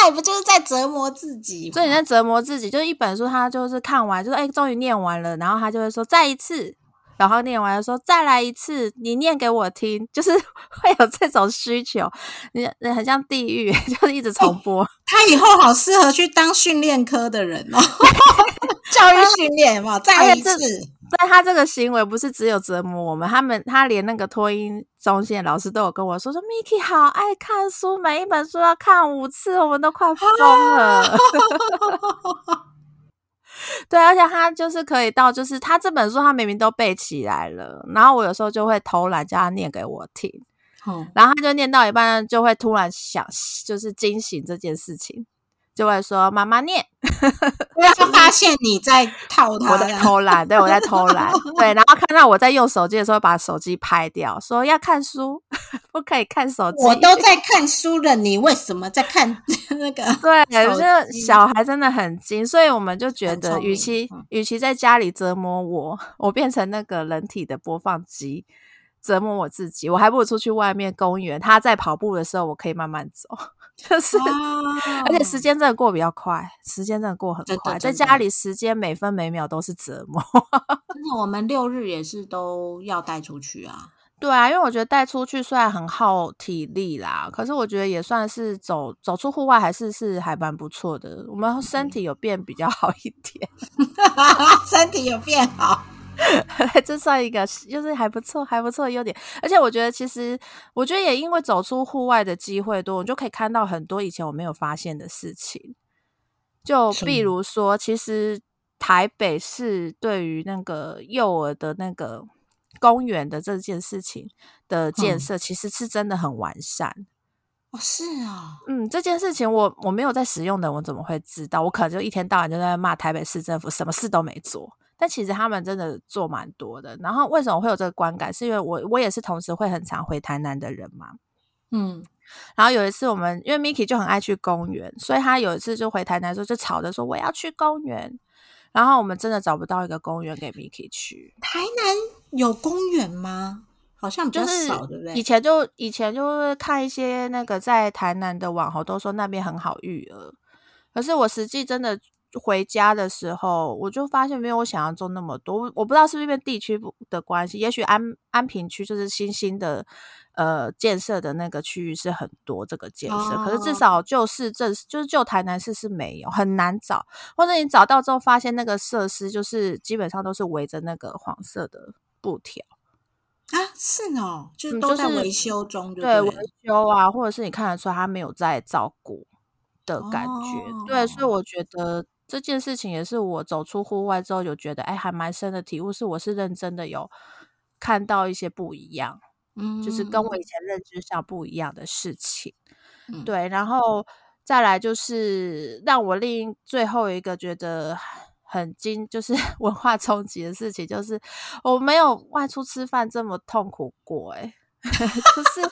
那不就是在折磨自己？所以你在折磨自己，就是一本书，他就是看完，就是哎，终于念完了，然后他就会说再一次，然后念完了说再来一次，你念给我听，就是 会有这种需求，你你很像地狱，就是一直重播。他以后好适合去当训练科的人哦，教育训练嘛，再一次。但他这个行为不是只有折磨我们，他们他连那个托音中心的老师都有跟我说说，Miki 好爱看书，每一本书要看五次，我们都快疯了。对，而且他就是可以到，就是他这本书他明明都背起来了，然后我有时候就会偷懒叫他念给我听，然后他就念到一半就会突然想，就是惊醒这件事情。就会说妈妈念，他发现你在套他，我在偷懒，对我在偷懒，对，然后看到我在用手机的时候，把手机拍掉，说要看书，不可以看手机。我都在看书了，你为什么在看 那个？对，就是小孩真的很精，所以我们就觉得，与其与其在家里折磨我，我变成那个人体的播放机折磨我自己，我还不如出去外面公园，他在跑步的时候，我可以慢慢走。就是，而且时间真的过比较快，时间真的过很快。在家里，时间每分每秒都是折磨。真的，我们六日也是都要带出去啊。对啊，因为我觉得带出去虽然很耗体力啦，可是我觉得也算是走走出户外，还是是还蛮不错的。我们身体有变比较好一点，身体有变好，这算一个就是还不错还不错的优点。而且我觉得其实我觉得也因为走出户外的机会多，我就可以看到很多以前我没有发现的事情。就比如说，其实台北市对于那个幼儿的那个。公园的这件事情的建设其实是真的很完善哦，是啊，嗯，这件事情我我没有在使用的，我怎么会知道？我可能就一天到晚就在骂台北市政府什么事都没做，但其实他们真的做蛮多的。然后为什么会有这个观感？是因为我我也是同时会很常回台南的人嘛，嗯，然后有一次我们因为 Miki 就很爱去公园，所以他有一次就回台南的时候就吵着说我要去公园。然后我们真的找不到一个公园给 Miki 去。台南有公园吗？好像比较少，对不对？以前就以前就是看一些那个在台南的网红都说那边很好育儿，可是我实际真的回家的时候，我就发现没有我想象中那么多。我不知道是不是因为地区的关系，也许安安平区就是新兴的。呃，建设的那个区域是很多这个建设，可是至少就是这就是就台南市是没有很难找，或者你找到之后发现那个设施就是基本上都是围着那个黄色的布条。啊，是哦，就都在维修中，对维修啊，或者是你看得出来他没有在照顾的感觉，对，所以我觉得这件事情也是我走出户外之后有觉得哎还蛮深的体悟，是我是认真的有看到一些不一样。就是跟我以前认知上不一样的事情，对，然后再来就是让我另最后一个觉得很惊，就是 文化冲击的事情，就是我没有外出吃饭这么痛苦过，哎，就是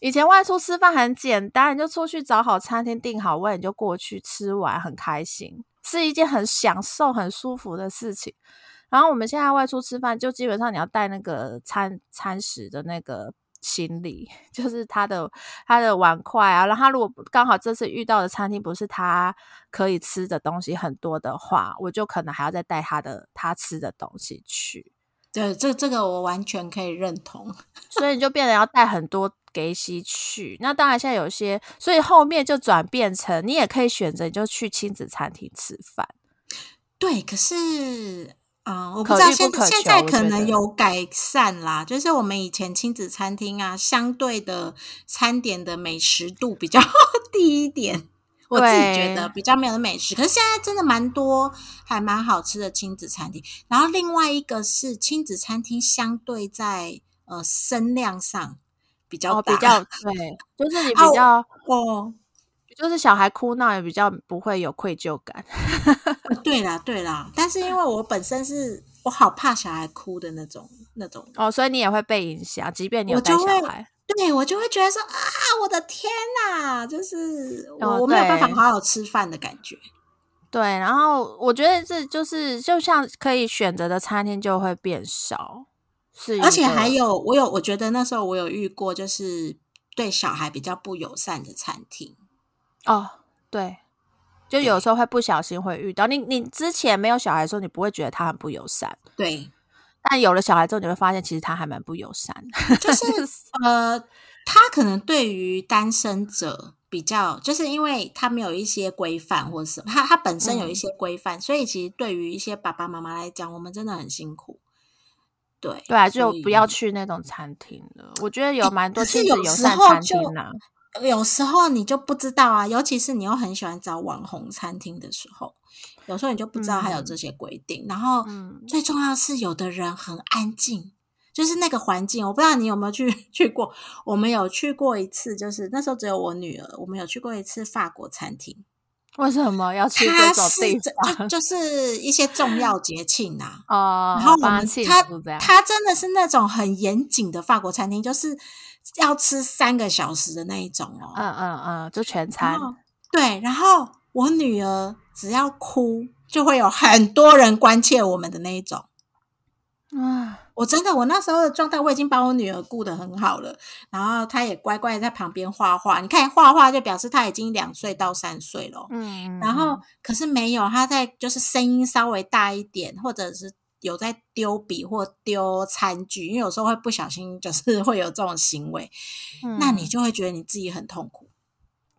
以前外出吃饭很简单，你就出去找好餐厅订好位，你就过去吃完，很开心，是一件很享受、很舒服的事情。然后我们现在外出吃饭，就基本上你要带那个餐餐食的那个行李，就是他的他的碗筷啊。然后他如果刚好这次遇到的餐厅不是他可以吃的东西很多的话，我就可能还要再带他的他吃的东西去。对，这这个我完全可以认同。所以你就变得要带很多给西去。那当然现在有些，所以后面就转变成你也可以选择，你就去亲子餐厅吃饭。对，可是。啊，我不知道现现在可能有改善啦，就是我们以前亲子餐厅啊，相对的餐点的美食度比较 低一点，我自己觉得比较没有美食。可是现在真的蛮多还蛮好吃的亲子餐厅。然后另外一个是亲子餐厅相对在呃声量上比较比较对，就是你 比较哦。就是小孩哭闹也比较不会有愧疚感。对啦，对啦，但是因为我本身是我好怕小孩哭的那种那种哦，所以你也会被影响，即便你有带小孩，对我就会觉得说啊，我的天哪，就是我我没有办法好好吃饭的感觉。对，然后我觉得这就是就像可以选择的餐厅就会变少，是而且还有我有我觉得那时候我有遇过，就是对小孩比较不友善的餐厅。哦，对，就有时候会不小心会遇到你。你之前没有小孩的时候，你不会觉得他很不友善，对。但有了小孩之后，你会发现其实他还蛮不友善。就是 呃，他可能对于单身者比较，就是因为他没有一些规范，或者什么他他本身有一些规范，所以其实对于一些爸爸妈妈来讲，我们真的很辛苦。对对啊，就不要去那种餐厅了。我觉得有蛮多亲子友善餐厅啊。有时候你就不知道啊，尤其是你又很喜欢找网红餐厅的时候，有时候你就不知道还有这些规定。然后最重要是，有的人很安静，就是那个环境，我不知道你有没有去 去过。我们有去过一次，就是那时候只有我女儿，我们有去过一次法国餐厅。为什么要去这种地方？就就是一些重要节庆啊。哦，然后我们他他真的是那种很严谨的法国餐厅，就是。要吃三个小时的那一种哦，嗯嗯嗯，就全餐。对，然后我女儿只要哭，就会有很多人关切我们的那一种。啊，我真的，我那时候的状态，我已经把我女儿顾得很好了，然后她也乖乖在旁边画画。你看画画就表示她已经两岁到三岁了。嗯，然后可是没有，她在就是声音稍微大一点，或者是。有在丢笔或丢餐具，因为有时候会不小心，就是会有这种行为，嗯那你就会觉得你自己很痛苦。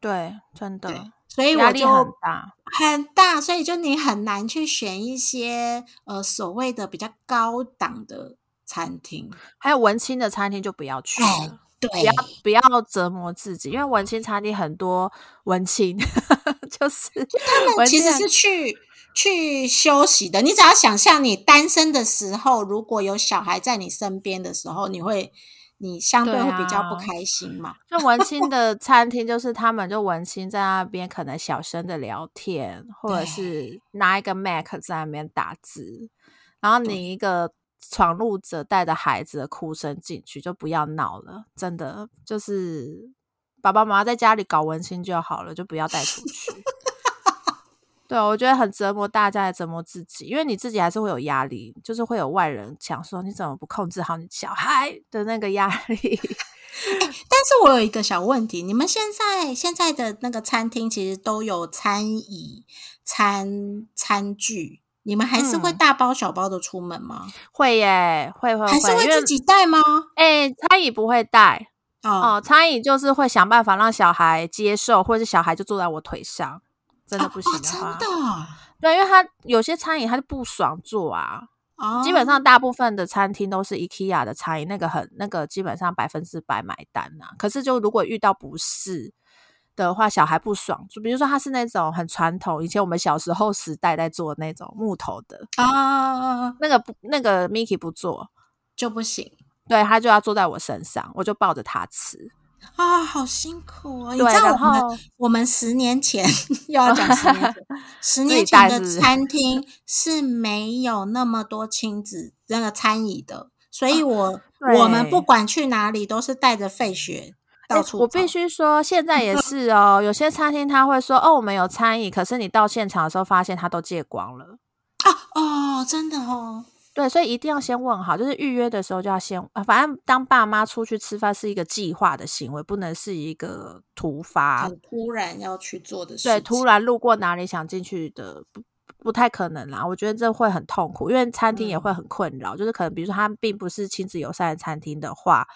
对，真的，所以我就很大很大，所以就你很难去选一些呃所谓的比较高档的餐厅，还有文青的餐厅就不要去了。不要不要折磨自己，因为文青餐厅很多文青，就是他们其实是去去休息的。你只要想象你单身的时候，如果有小孩在你身边的时候，你会你相对会比较不开心嘛？就文青的 餐厅，就是他们就文青在那边可能小声的聊天，或者是拿一个 Mac 在那边打字，然后你一个。闯入者带着孩子的哭声进去，就不要闹了。真的，就是爸爸妈妈在家里搞文青就好了，就不要带出去。对，我觉得很折磨大家，也折磨自己，因为你自己还是会有压力，就是会有外人想说你怎么不控制好你小孩的那个压力。但是我有一个小问题，你们现在现在的那个餐厅其实都有餐椅、餐餐具。你们还是会大包小包的出门吗？会耶，会会还是会自己带吗？哎，餐椅不会带哦，餐椅就是会想办法让小孩接受，或者是小孩就坐在我腿上，真的不行的话，真的对，因为他有些餐椅他就不爽坐啊。基本上大部分的餐厅都是 IKEA 的餐椅，那个很那个基本上百分之百买单呐。可是就如果遇到不是。的话，小孩不爽。就比如说，他是那种很传统，以前我们小时候时代在做那种木头的啊，那个不，那个 Mickey 不做就不行。对他就要坐在我身上，我就抱着他吃啊，好辛苦啊！你知道我们我们十年前 又要讲十年前，十年前的餐厅 是没有那么多亲子那个餐椅的，所以我我们不管去哪里都是带着费雪。我必须说，现在也是哦。有些餐厅他会说：“哦，我们有餐椅。”可是你到现场的时候，发现他都借光了啊！哦，真的哦。对，所以一定要先问好，就是预约的时候就要先。反正当爸妈出去吃饭是一个计划的行为，不能是一个突发、很突然要去做的事。对，突然路过哪里想进去的，不不太可能啦。我觉得这会很痛苦，因为餐厅也会很困扰。就是可能，比如说他并不是亲子友善的餐厅的话。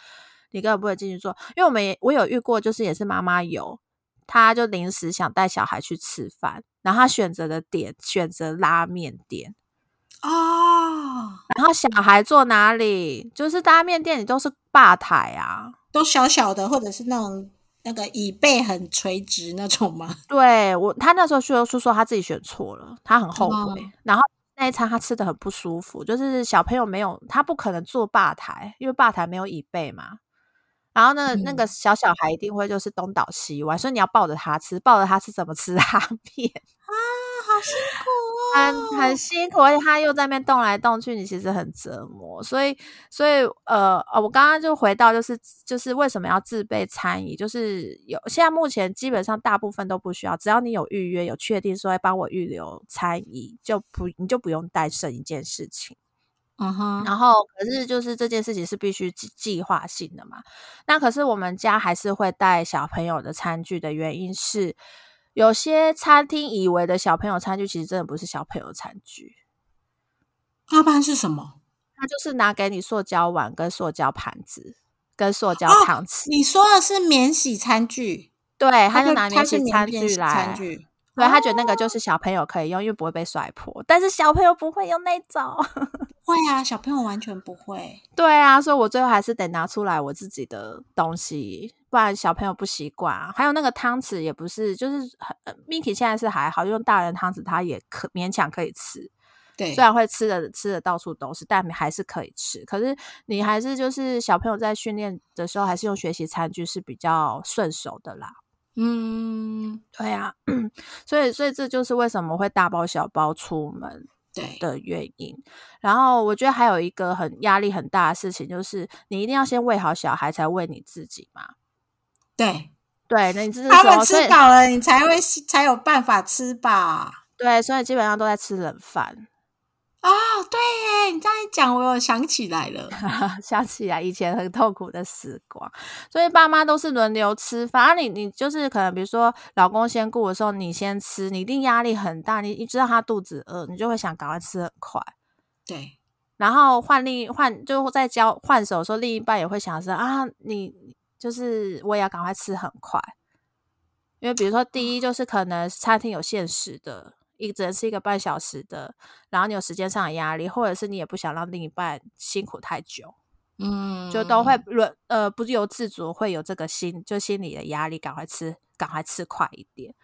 你根本不会进去做，因为我们也我有遇过，就是也是妈妈有，她就临时想带小孩去吃饭，然后她选择的点选择拉面店哦，然后小孩坐哪里，就是拉面店里都是吧台啊，都小小的，或者是那种那个椅背很垂直那种吗？对我，他那时候说说说他自己选错了，他很后悔，然后那一餐他吃的很不舒服，就是小朋友没有他不可能坐吧台，因为吧台没有椅背嘛。然后呢，那个小小孩一定会就是东倒西歪，所以你要抱着他吃，抱着他吃怎么吃 拉面啊？好辛苦 哦，很很辛苦，而且他又在那边动来动去，你其实很折磨。所以，所以呃呃，我刚刚就回到就是就是为什么要自备餐椅？就是有现在目前基本上大部分都不需要，只要你有预约，有确定说会帮我预留餐椅，就不你就不用带剩一件事情。嗯哼，然后可是就是这件事情是必须计计划性的嘛？那可是我们家还是会带小朋友的餐具的原因是，有些餐厅以为的小朋友餐具其实真的不是小朋友餐具，那不然是什么？他就是拿给你塑胶碗、跟塑胶盘子、跟塑胶汤匙。你说的是免洗餐具？对，他就拿免洗餐具来。对他觉得那个就是小朋友可以用，因为不会被摔破。但是小朋友不会用那种，会啊，小朋友完全不会。对啊，所以我最后还是得拿出来我自己的东西，不然小朋友不习惯。还有那个汤匙也不是，就是 Miki 现在是还好，用大人汤匙他也可勉强可以吃。对，虽然会吃的吃的到处都是，但还是可以吃。可是你还是就是小朋友在训练的时候，还是用学习餐具是比较顺手的啦。嗯，对呀，所以所以这就是为什么会大包小包出门对的原因。然后我觉得还有一个很压力很大的事情，就是你一定要先喂好小孩，才喂你自己嘛。对对，那你这是他们吃饱了，你才会才有办法吃吧？对，所以基本上都在吃冷饭。哦，对耶！你这样一讲，我有想起来了，想起来以前很痛苦的时光。所以爸妈都是轮流吃，饭，啊你你就是可能，比如说老公先顾的时候，你先吃，你一定压力很大。你你知道他肚子饿，你就会想赶快吃很快。对然后换另换就在交换手的时候，另一半也会想说啊，你就是我也要赶快吃很快，因为比如说第一就是可能餐厅有限时的。一只能是一个半小时的，然后你有时间上的压力，或者是你也不想让另一半辛苦太久，嗯，就都会轮呃不由自主会有这个心就心理的压力，赶快吃，赶快吃快一点。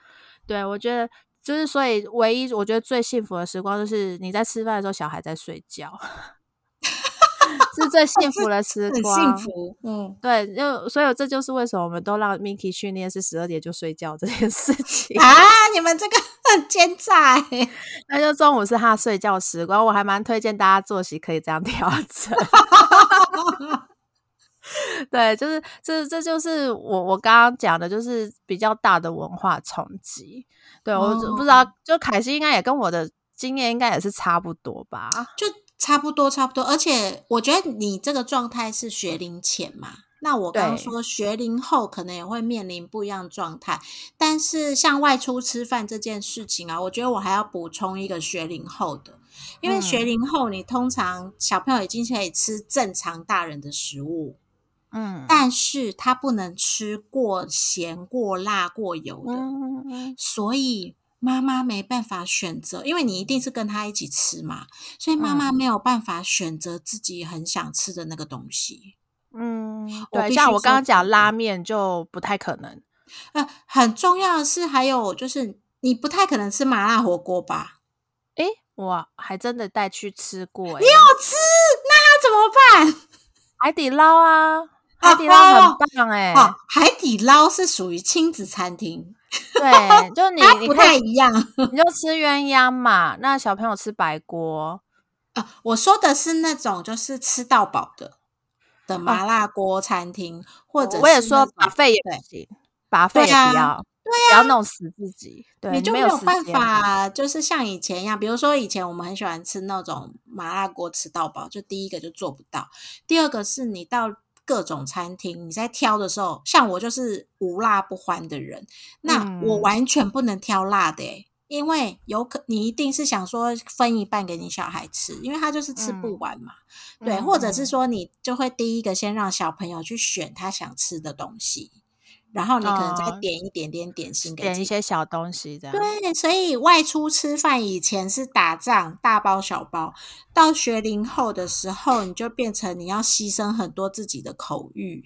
对我觉得就是所以唯一我觉得最幸福的时光就是你在吃饭的时候，小孩在睡觉。是最 幸福的时光，幸福。嗯，对，就所以这就是为什么我们都让 Miki 训练是十二点就睡觉这件事情啊！你们这个很奸诈，那就中午是他睡觉时光，我还蛮推荐大家作息可以这样调整。对，就是这这就是我我刚刚讲的，就是比较大的文化冲击。对我不知道，就凯西应该也跟我的经验应该也是差不多吧？就。差不多，差不多，而且我觉得你这个状态是学龄前嘛，那我刚说学龄后可能也会面临不一样状态，但是像外出吃饭这件事情啊，我觉得我还要补充一个学龄后的，因为学龄后你通常小朋友已经可以吃正常大人的食物，嗯，但是他不能吃过咸、过辣、过油的，所以。妈妈没办法选择，因为你一定是跟他一起吃嘛，所以妈妈没有办法选择自己很想吃的那个东西。嗯，对，像我刚刚讲拉面就不太可能。呃，很重要的是，还有就是你不太可能吃麻辣火锅吧？诶，我还真的带去吃过。你有吃？那怎么办？海底捞啊，海底捞很棒哎。海底捞是属于亲子餐厅。对，就你不太一样，你就吃鸳鸯嘛。那小朋友吃白锅啊。我说的是那种就是吃到饱的的麻辣锅餐厅，或者我也说把肺也不行，把肺也不要，对呀，不要弄死自己。对，你就没有办法，就是像以前一样。比如说以前我们很喜欢吃那种麻辣锅吃到饱，就第一个就做不到，第二个是你到。各种餐厅，你在挑的时候，像我就是无辣不欢的人，那我完全不能挑辣的，因为有可你一定是想说分一半给你小孩吃，因为他就是吃不完嘛，对，或者是说你就会第一个先让小朋友去选他想吃的东西。然后你可能再点一点点点心，点一些小东西这样。对，所以外出吃饭以前是打仗，大包小包；到学龄后的时候，你就变成你要牺牲很多自己的口欲。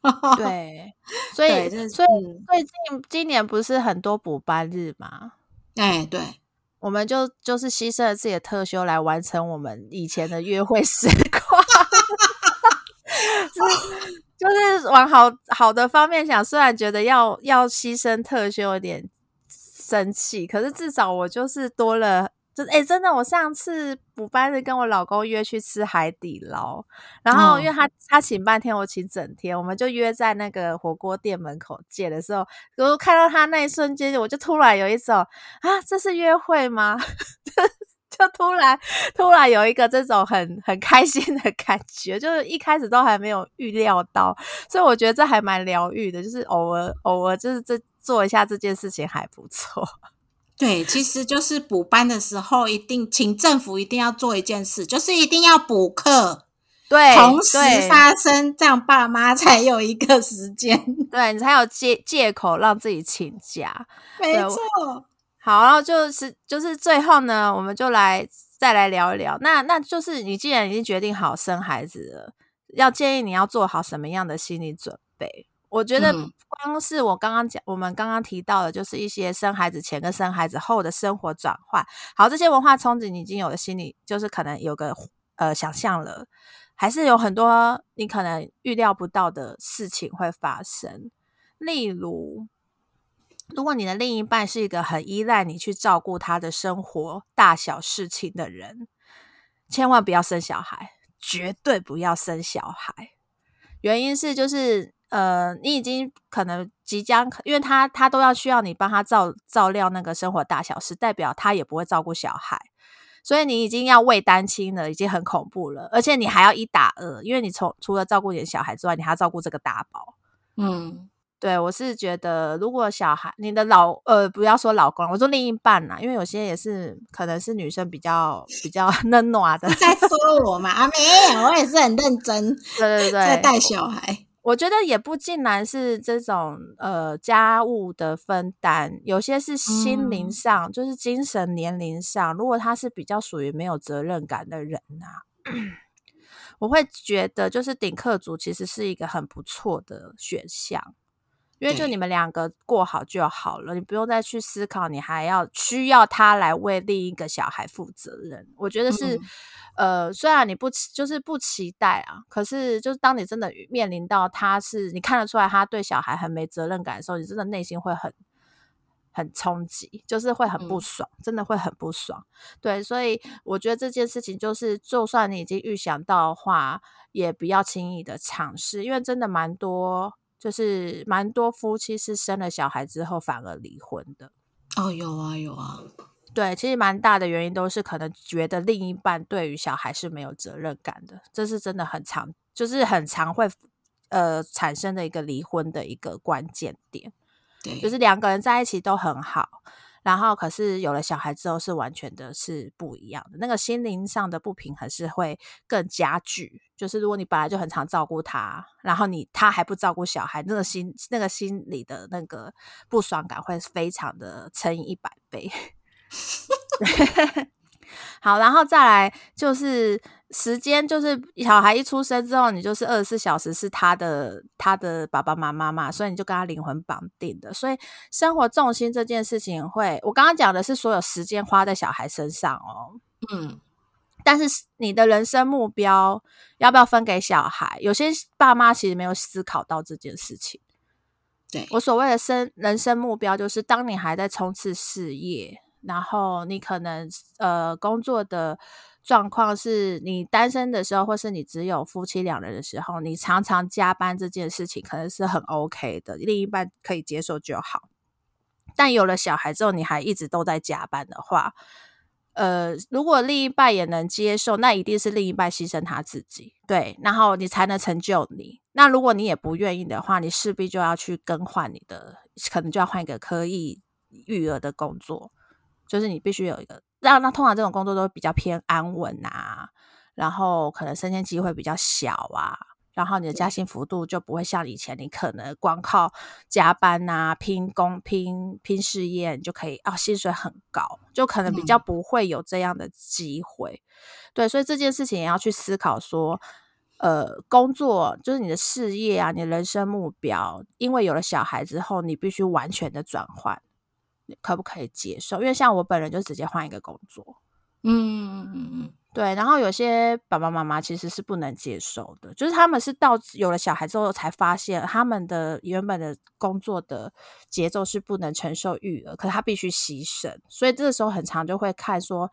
对，所以所以最近今年不是很多补班日吗？哎，对，我们就就是牺牲了自己的特休来完成我们以前的约会时光。就是往好好的方面想，虽然觉得要要牺牲特休有点生气，可是至少我就是多了，就哎，真的，我上次补班是跟我老公约去吃海底捞，然后因为他他请半天，我请整天，我们就约在那个火锅店门口见的时候，我看到他那一瞬间，我就突然有一种啊，这是约会吗？就突然，突然有一个这种很很开心的感觉，就是一开始都还没有预料到，所以我觉得这还蛮疗愈的，就是偶尔偶尔就是这做一下这件事情还不错。对，其实就是补班的时候，一定请政府一定要做一件事，就是一定要补课，对，同时发生，这样爸妈才有一个时间，对你才有借借口让自己请假，没错。好，然后就是就是最后呢，我们就来再来聊一聊。那那就是你既然已经决定好生孩子了，要建议你要做好什么样的心理准备？我觉得光是我刚刚讲，我们刚刚提到的，就是一些生孩子前跟生孩子后的生活转换。好，这些文化冲击你已经有了心理，就是可能有个呃想象了，还是有很多你可能预料不到的事情会发生，例如。如果你的另一半是一个很依赖你去照顾他的生活大小事情的人，千万不要生小孩，绝对不要生小孩。原因是就是呃，你已经可能即将，因为他他都要需要你帮他照照料那个生活大小事，代表他也不会照顾小孩，所以你已经要为单亲了，已经很恐怖了。而且你还要一打二，因为你从除了照顾你的小孩之外，你还要照顾这个大宝。嗯。对我是觉得，如果小孩你的老呃，不要说老公，我说另一半啦，因为有些也是可能是女生比较比较 嫩暖的，在说我嘛？阿，没有，我也是很认真，对对对，在带小孩。我觉得也不尽然是这种呃家务的分担，有些是心灵上，就是精神年龄上。如果他是比较属于没有责任感的人呐，我会觉得就是顶客族其实是一个很不错的选项，因为就你们两个过好就好了，你不用再去思考，你还要需要他来为另一个小孩负责任。我觉得是。呃，虽然你不期就是不期待啊，可是就是当你真的面临到他是你看得出来他对小孩很没责任感的时候，你真的内心会很很冲击，就是会很不爽，真的会很不爽。对，所以我觉得这件事情就是，就算你已经预想到的话，也不要轻易的尝试，因为真的蛮多，就是蛮多夫妻是生了小孩之后反而离婚的。哦，有啊，有啊。对，其实蛮大的原因都是可能觉得另一半对于小孩是没有责任感的，这是真的很常，就是很常会呃产生的一个离婚的一个关键点。对，就是两个人在一起都很好，然后可是有了小孩之后是完全的是不一样的，那个心灵上的不平衡是会更加剧。就是如果你本来就很常照顾他，然后你他还不照顾小孩，那个心那个心里的那个不爽感会非常的乘以一百倍。好，然后再来就是时间，就是小孩一出生之后，你就是二十四小时是他的他的爸爸妈妈嘛，所以你就跟他灵魂绑定的。所以生活重心这件事情，会我刚刚讲的是所有时间花在小孩身上哦，嗯，但是你的人生目标要不要分给小孩？有些爸妈其实没有思考到这件事情。对我所谓的生人生目标，就是当你还在冲刺事业。然后你可能呃工作的状况是你单身的时候，或是你只有夫妻两人的时候，你常常加班这件事情可能是很 OK 的，另一半可以接受就好。但有了小孩之后，你还一直都在加班的话，呃，如果另一半也能接受，那一定是另一半牺牲他自己，对，然后你才能成就你。那如果你也不愿意的话，你势必就要去更换你的，可能就要换一个可以育儿的工作。就是你必须有一个，那那通常这种工作都比较偏安稳啊，然后可能升迁机会比较小啊，然后你的加薪幅度就不会像以前，你可能光靠加班啊、拼工、拼拼事业，你就可以啊，薪水很高，就可能比较不会有这样的机会。对，所以这件事情也要去思考说，呃，工作就是你的事业啊，你的人生目标，因为有了小孩之后，你必须完全的转换。可不可以接受？因为像我本人就直接换一个工作，嗯嗯嗯嗯，对。然后有些爸爸妈妈其实是不能接受的，就是他们是到有了小孩之后才发现，他们的原本的工作的节奏是不能承受育儿，可他必须牺牲。所以这个时候很常就会看说，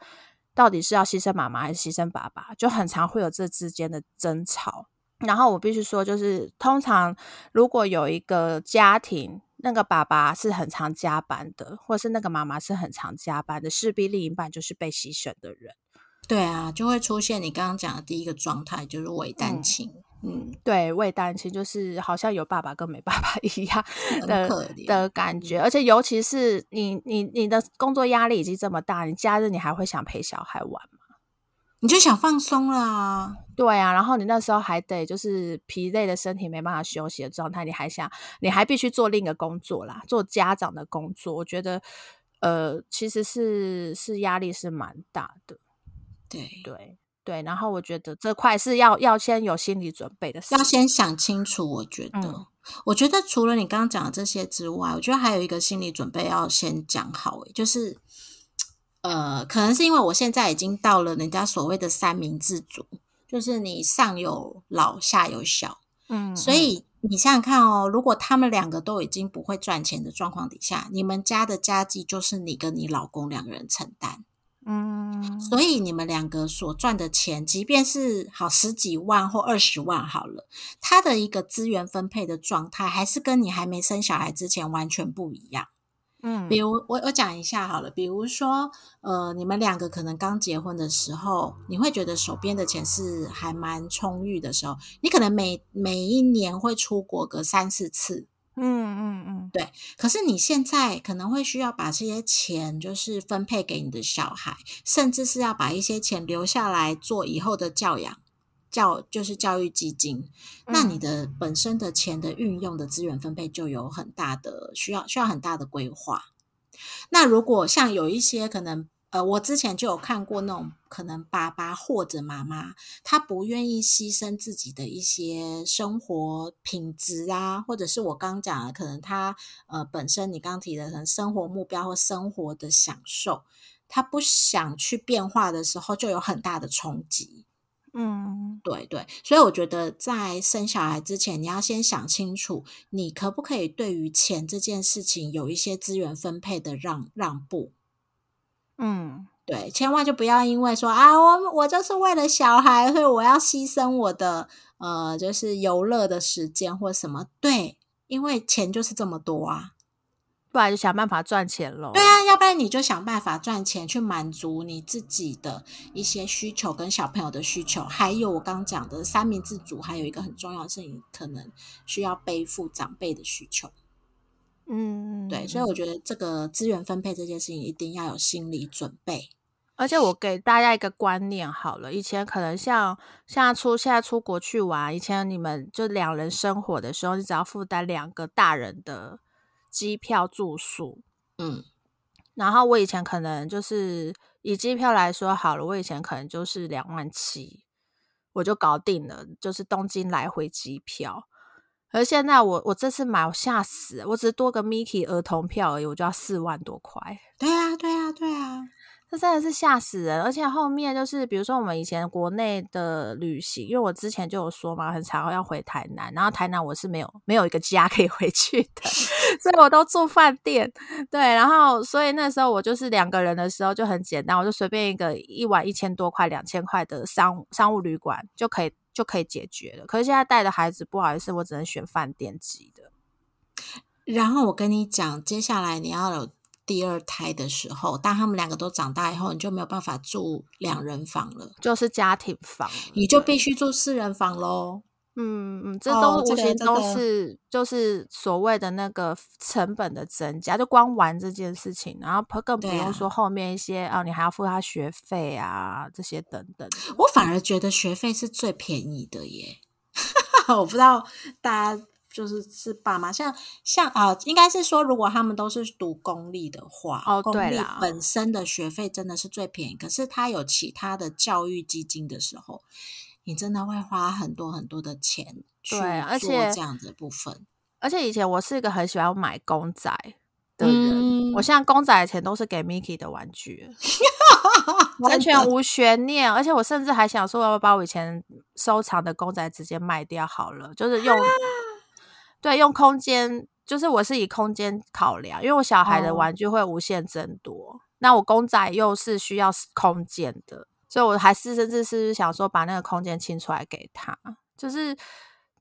到底是要牺牲妈妈还是牺牲爸爸，就很常会有这之间的争吵。然后我必须说，就是通常如果有一个家庭。那个爸爸是很常加班的，或是那个妈妈是很常加班的，势必另一半就是被牺牲的人。对啊，就会出现你刚刚讲的第一个状态，就是伪单亲。嗯，对，伪单亲就是好像有爸爸跟没爸爸 一样的的感觉，而且尤其是你你你的工作压力已经这么大，你假日你还会想陪小孩玩吗？你就想放松啦，对啊，然后你那时候还得就是疲累的身体没办法休息的状态，你还想，你还必须做另一个工作啦，做家长的工作，我觉得，呃，其实是是压力是蛮大的，对对对，然后我觉得这块是要要先有心理准备的，要先想清楚。我觉得，我觉得除了你刚刚讲的这些之外，我觉得还有一个心理准备要先讲好，就是。呃，可能是因为我现在已经到了人家所谓的三明治族，就是你上有老下有小，嗯，所以你想想看哦，如果他们两个都已经不会赚钱的状况底下，你们家的家计就是你跟你老公两个人承担，嗯，所以你们两个所赚的钱，即便是好十几万或二十万好了，他的一个资源分配的状态，还是跟你还没生小孩之前完全不一样。嗯，比如我我讲一下好了，比如说，呃，你们两个可能刚结婚的时候，你会觉得手边的钱是还蛮充裕的时候，你可能每每一年会出国个三四次，嗯嗯嗯，对。可是你现在可能会需要把这些钱就是分配给你的小孩，甚至是要把一些钱留下来做以后的教养教，就是教育基金。那你的本身的钱的运用的资源分配就有很大的需要，需要很大的规划。那如果像有一些可能。呃，我之前就有看过那种可能爸爸或者妈妈，他不愿意牺牲自己的一些生活品质啊，或者是我刚讲的，可能他呃本身你刚提的可能生活目标或生活的享受，他不想去变化的时候，就有很大的冲击。嗯，对对，所以我觉得在生小孩之前，你要先想清楚，你可不可以对于钱这件事情有一些资源分配的让让步。嗯，对，千万就不要因为说啊，我我就是为了小孩，所以我要牺牲我的呃，就是游乐的时间或什么。对，因为钱就是这么多啊，不然就想办法赚钱喽。对啊，要不然你就想办法赚钱去满足你自己的一些需求跟小朋友的需求，还有我刚讲的三明治组，还有一个很重要的是，你可能需要背负长辈的需求。嗯，对，所以我觉得这个资源分配这件事情一定要有心理准备。而且我给大家一个观念好了，以前可能像现在出现在出国去玩，以前你们就两人生活的时候，你只要负担两个大人的机票住宿。嗯，然后我以前可能就是以机票来说好了，我以前可能就是两万七，我就搞定了，就是东京来回机票。而现在我我这次买我吓死，我只是多个 Mickey 儿童票而已，我就要四万多块。对啊，对啊，对啊，这真的是吓死人。而且后面就是比如说我们以前国内的旅行，因为我之前就有说嘛，很常要回台南，然后台南我是没有没有一个家可以回去的，所以我都住饭店。对，然后所以那时候我就是两个人的时候就很简单，我就随便一个一晚一千多块、两千块的商商务旅馆就可以。就可以解决了。可是现在带的孩子，不好意思，我只能选饭店级的。然后我跟你讲，接下来你要有第二胎的时候，当他们两个都长大以后，你就没有办法住两人房了，就是家庭房，你就必须住四人房喽。嗯嗯，这都无形都是就是所谓的那个成本的增加，就光玩这件事情，然后更不用说后面一些啊，你还要付他学费啊，这些等等。我反而觉得学费是最便宜的耶，我不知道大家就是是爸妈，像像啊，应该是说如果他们都是读公立的话，哦，公立本身的学费真的是最便宜，可是他有其他的教育基金的时候。你真的会花很多很多的钱去做这样的部分，而且以前我是一个很喜欢买公仔的人，我现在公仔的钱都是给 Mickey 的玩具，完全无悬念。而且我甚至还想说，要不要把我以前收藏的公仔直接卖掉好了，就是用对用空间，就是我是以空间考量，因为我小孩的玩具会无限增多，那我公仔又是需要空间的。所以，我还是甚至是想说，把那个空间清出来给他。就是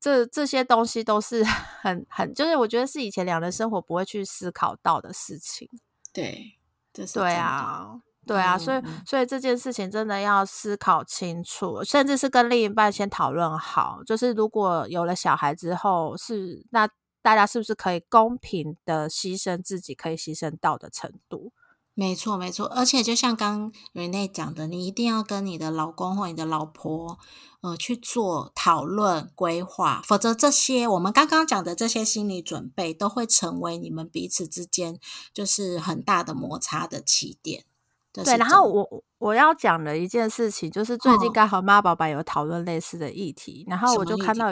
这这些东西都是 很很，就是我觉得是以前两人生活不会去思考到的事情。对，对啊，对啊。所以，所以这件事情真的要思考清楚，甚至是跟另一半先讨论好。就是如果有了小孩之后，是那大家是不是可以公平的牺牲自己可以牺牲到的程度？没错，没错，而且就像刚 Rene 讲的，你一定要跟你的老公或你的老婆，呃，去做讨论规划，否则这些我们刚刚讲的这些心理准备，都会成为你们彼此之间就是很大的摩擦的起点。对，然后我我要讲的一件事情，就是最近刚好妈宝版有讨论类似的议题，然后我就看到，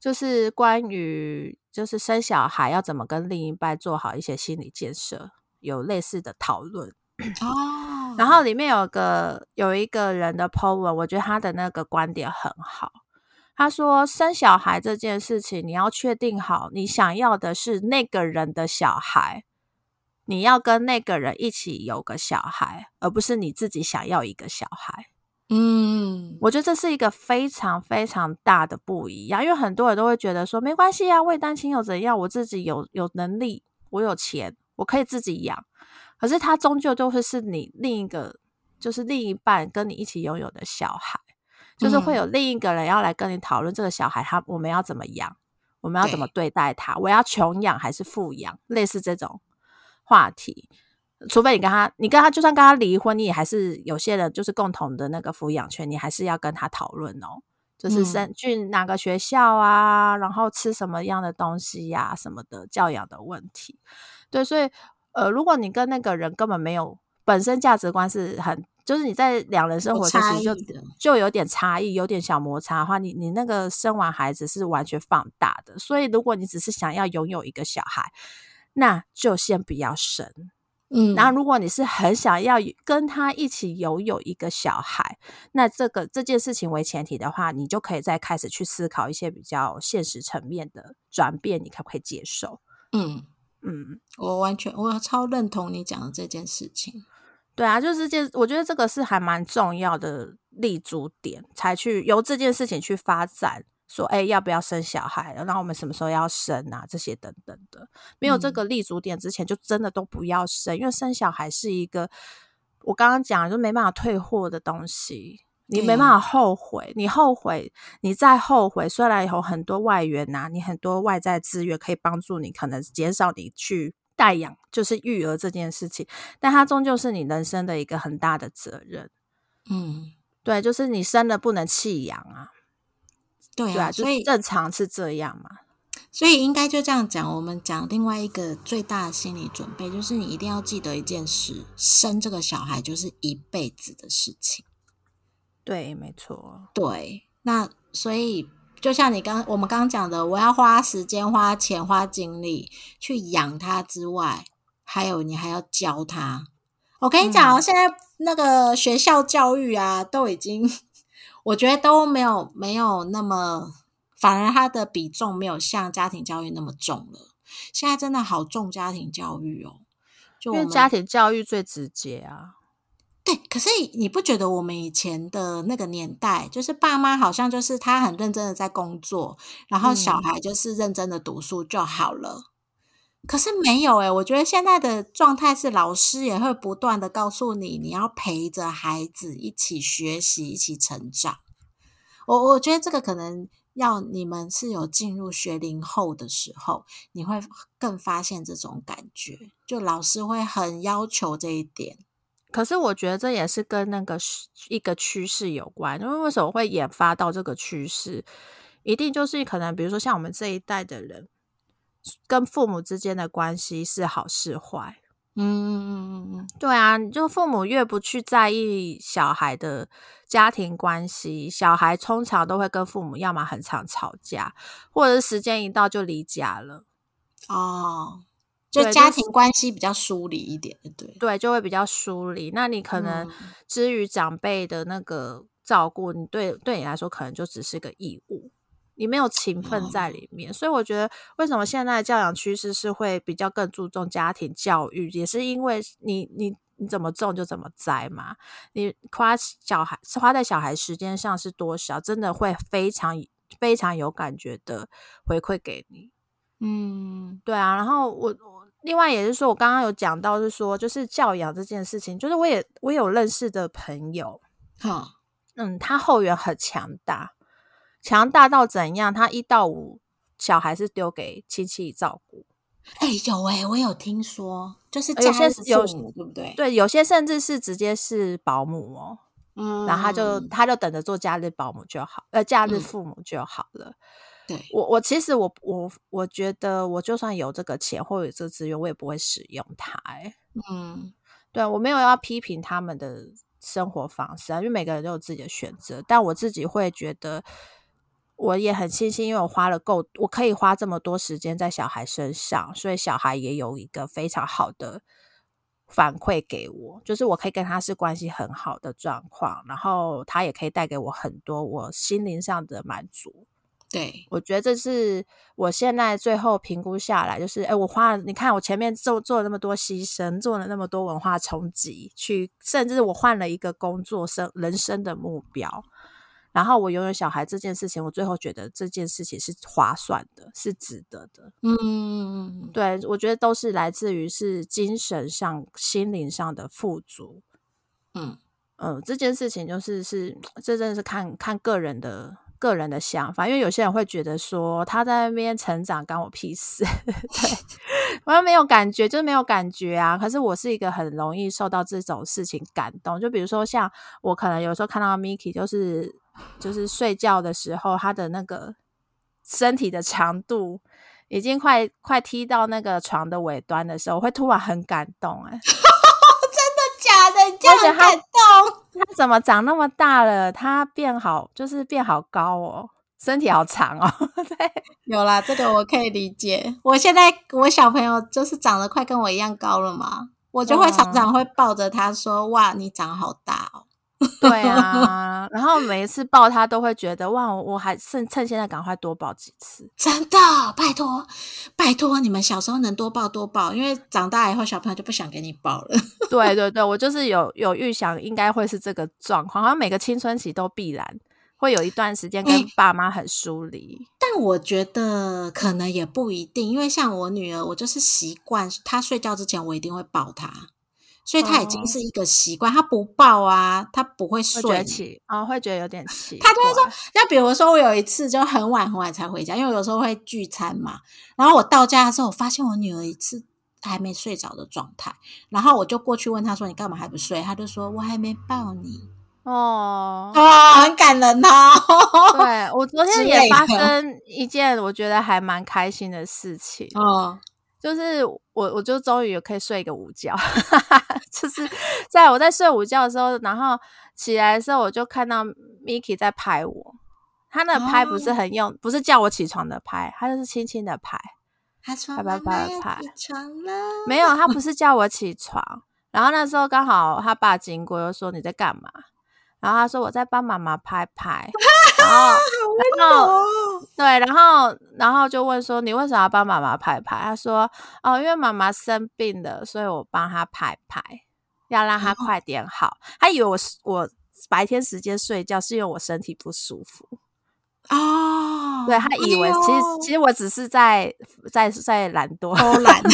就是关于就是生小孩要怎么跟另一半做好一些心理建设。有类似的讨论。哦，然后里面有个有一个人的 po 文，我觉得他的那个观点很好。他说，生小孩这件事情，你要确定好，你想要的是那个人的小孩，你要跟那个人一起有个小孩，而不是你自己想要一个小孩。嗯，我觉得这是一个非常非常大的不一样，因为很多人都会觉得说，没关系啊，未单亲又怎样？我自己有有能力，我有钱。我可以自己养，可是他终究都会是你另一个，就是另一半跟你一起拥有的小孩，就是会有另一个人要来跟你讨论这个小孩，他我们要怎么养，我我们要怎么对待他？我要穷养还是富养？类似这种话题，除非你跟他，你跟他就算跟他离婚，你也还是有些人就是共同的那个抚养权，你还是要跟他讨论哦。就是生去哪个学校啊，然后吃什么样的东西呀，什么的教养的问题。对，所以呃，如果你跟那个人根本没有本身价值观是很。就是你在两人生活其实就就有点差异，有点小摩擦的话，你你那个生完孩子是完全放大的。所以如果你只是想要拥有一个小孩，那就先不要生。嗯，然后如果你是很想要跟他一起拥有一个小孩，那这个这件事情为前提的话，你就可以再开始去思考一些比较现实层面的转变，你可不可以接受？嗯嗯，我完全我超认同你讲的这件事情。对啊，就是这，我觉得这个是还蛮重要的立足点，才去由这件事情去发展，说，哎，要不要生小孩？然后我们什么时候要生啊？这些等等的，没有这个立足点之前，就真的都不要生，因为生小孩是一个我刚刚讲就没办法退货的东西，你没办法后悔，你后悔，你再后悔，虽然有很多外援呐，你很多外在资源可以帮助你，可能减少你去。代养就是育儿这件事情，但它终究是你人生的一个很大的责任。嗯，对，就是你生了不能弃养啊。对啊，所以正常是这样嘛。所以应该就这样讲。我们讲另外一个最大的心理准备，就是你一定要记得一件事：生这个小孩就是一辈子的事情。对，没错。对，那所以。就像你刚我们刚刚讲的，我要花时间、花钱、花精力去养他之外，还有你还要教他。我跟你讲现在那个学校教育啊，都已经我觉得都没有没有那么，反而他的比重没有像家庭教育那么重了。现在真的好重家庭教育哦，就因为家庭教育最直接啊。对，可是你不觉得我们以前的那个年代，就是爸妈好像就是他很认真的在工作，然后小孩就是认真的读书就好了。可是没有诶，我觉得现在的状态是，老师也会不断的告诉你，你要陪着孩子一起学习，一起成长。我我觉得这个可能要你们是有进入学龄后的时候，你会更发现这种感觉，就老师会很要求这一点。可是我觉得这也是跟那个一个趋势有关，因为为什么会研发到这个趋势，一定就是可能，比如说像我们这一代的人，跟父母之间的关系是好是坏？嗯嗯嗯嗯嗯，对啊，就父母越不去在意小孩的家庭关系，小孩通常都会跟父母要么很常吵架，或者是时间一到就离家了。哦。就家庭关系比较疏离一点，对对，就会比较疏离。那你可能至于长辈的那个照顾，你对对你来说可能就只是个义务，你没有情分在里面。所以我觉得，为什么现在的教养趋势是会比较更注重家庭教育，也是因为你你你怎么种就怎么栽嘛。你花小孩花在小孩时间上是多少，真的会非常非常有感觉的回馈给你。嗯，对啊。然后我我。另外也是说，我刚刚有讲到，是说就是教养这件事情，就是我也我有认识的朋友，哈，嗯，他后援很强大，强大到怎样？他一到五小孩是丢给亲戚照顾。哎，有哎，我有听说，就是有些有对不对？对，有些甚至是直接是保姆哦，嗯，然后他就他就等着做假日保姆就好，呃，假日父母就好了。对我，我其实我我我觉得，我就算有这个钱或者这个资源，我也不会使用它。哎，嗯，对我没有要批评他们的生活方式啊，因为每个人都有自己的选择。但我自己会觉得，我也很庆幸，因为我花了够，我可以花这么多时间在小孩身上，所以小孩也有一个非常好的反馈给我，就是我可以跟他是关系很好的状况，然后他也可以带给我很多我心灵上的满足。对，我觉得这是我现在最后评估下来，就是哎，我花了，你看我前面做做了那么多牺牲，做了那么多文化冲击，去甚至我换了一个工作生人生的目标，然后我拥有小孩这件事情，我最后觉得这件事情是划算的，是值得的。嗯，对，我觉得都是来自于是精神上、心灵上的富足。嗯嗯，这件事情就是是 这真的是看看个人的。个人的想法，因为有些人会觉得说他在那边成长干我屁事，对我又没有感觉，就是没有感觉啊。可是我是一个很容易受到这种事情感动，就比如说像我可能有时候看到 Miki，就是就是睡觉的时候，他的那个身体的长度已经快快踢到那个床的尾端的时候，我会突然很感动，哎。假的，这样感动。他怎么长那么大了？他变好，就是变好高哦，身体好长哦。对，有啦，这个我可以理解。我现在我小朋友就是长得快跟我一样高了嘛，我就会常常会抱着他说：“哇，你长好大哦。” 对啊，然后每一次抱他都会觉得哇，我还趁趁现在赶快多抱几次。真的，拜托拜托，你们小时候能多抱多抱，因为长大以后小朋友就不想给你抱了。对对对，我就是有有预想，应该会是这个状况，好像每个青春期都必然会有一段时间跟爸妈很疏离。但我觉得可能也不一定，因为像我女儿，我就是习惯她睡觉之前我一定会抱她。所以他已经是一个习惯，他不抱啊，他不会睡起啊，会觉得有点气。他就会说，就比如说我有一次就很晚很晚才回家，因为有时候会聚餐嘛。然后我到家的时候，我发现我女儿一次还没睡着的状态，然后我就过去问她说：“你干嘛还不睡？”她就说：“我还没抱你。”哦，哇，很感人哦。对我昨天也发生一件我觉得还蛮开心的事情哦。就是我，我就终于可以睡一个午觉。就是在我在睡午觉的时候，然后起来的时候，我就看到 Miki 在拍我。他那拍不是很用，不是叫我起床的拍，他就是轻轻的拍。他拍拍拍拍。没有，他不是叫我起床。然后那时候刚好他爸经过，又说你在干嘛？然后他说我在帮妈妈拍拍。然后，然后，对，然后，然后就问说：“你为什么要帮妈妈拍拍？”他说：“哦，因为妈妈生病了，所以我帮她拍拍，要让她快点好。”他以为我是我白天时间睡觉是因为我身体不舒服哦。对他以为其实其实我只是在在在懒惰偷懒。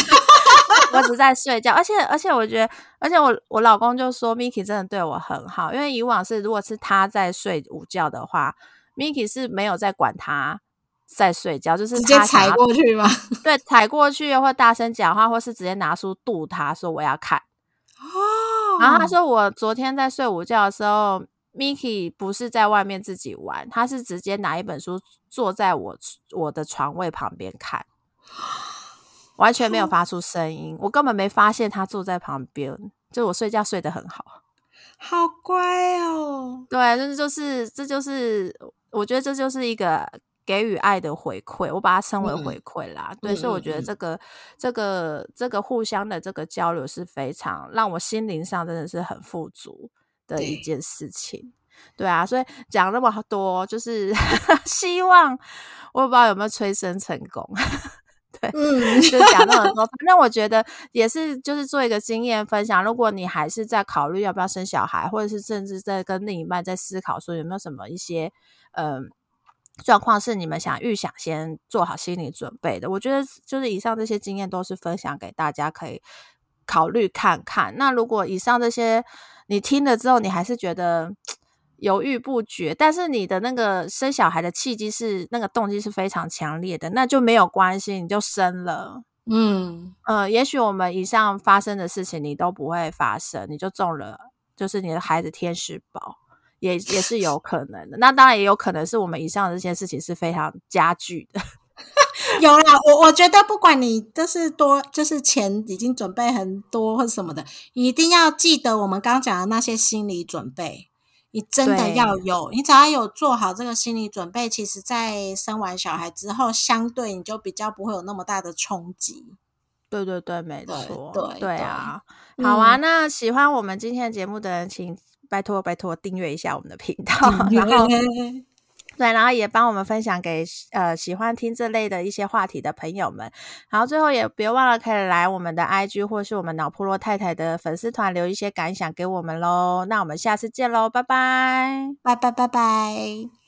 我只在睡觉，而且而且我觉得，而且我我老公就说，Miki 真的对我很好，因为以往是如果是他在睡午觉的话，Miki 是没有在管他在睡觉，就是直接踩过去吗？对，踩过去或大声讲话，或是直接拿书度他说我要看。哦，然后他说我昨天在睡午觉的时候，Miki 不是在外面自己玩，他是直接拿一本书坐在我我的床位旁边看。完全没有发出声音，我根本没发现他坐在旁边。就我睡觉睡得很好，好乖哦。对，就是就是这就是我觉得这就是一个给予爱的回馈，我把它称为回馈啦。对，所以我觉得这个这个这个互相的这个交流是非常让我心灵上真的是很富足的一件事情。对啊，所以讲那么多，就是 希望我不知道有没有催生成功。对，嗯，就讲那么多，反正我觉得也是，就是做一个经验分享。如果你还是在考虑要不要生小孩，或者是甚至在跟另一半在思考说有没有什么一些嗯状况是你们想预想先做好心理准备的，我觉得就是以上这些经验都是分享给大家可以考虑看看。那如果以上这些你听了之后，你还是觉得。犹豫不决，但是你的那个生小孩的契机是那个动机是非常强烈的，那就没有关系，你就生了。嗯呃，也许我们以上发生的事情你都不会发生，你就中了，就是你的孩子天使宝，也也是有可能的。那当然也有可能是我们以上的这些事情是非常加剧的。有啦，我我觉得不管你就是多，就是钱已经准备很多或什么的，一定要记得我们刚讲的那些心理准备。你真的要有，你只要有做好这个心理准备，其实，在生完小孩之后，相对你就比较不会有那么大的冲击。对对对，没错，对对啊。好啊，那喜欢我们今天的节目的人，请拜托拜托订阅一下我们的频道，然后。对，然后也帮我们分享给呃喜欢听这类的一些话题的朋友们。然后最后也别忘了可以来我们的 IG 或是我们脑破落太太的粉丝团留一些感想给我们喽。那我们下次见喽，拜拜，拜拜拜拜。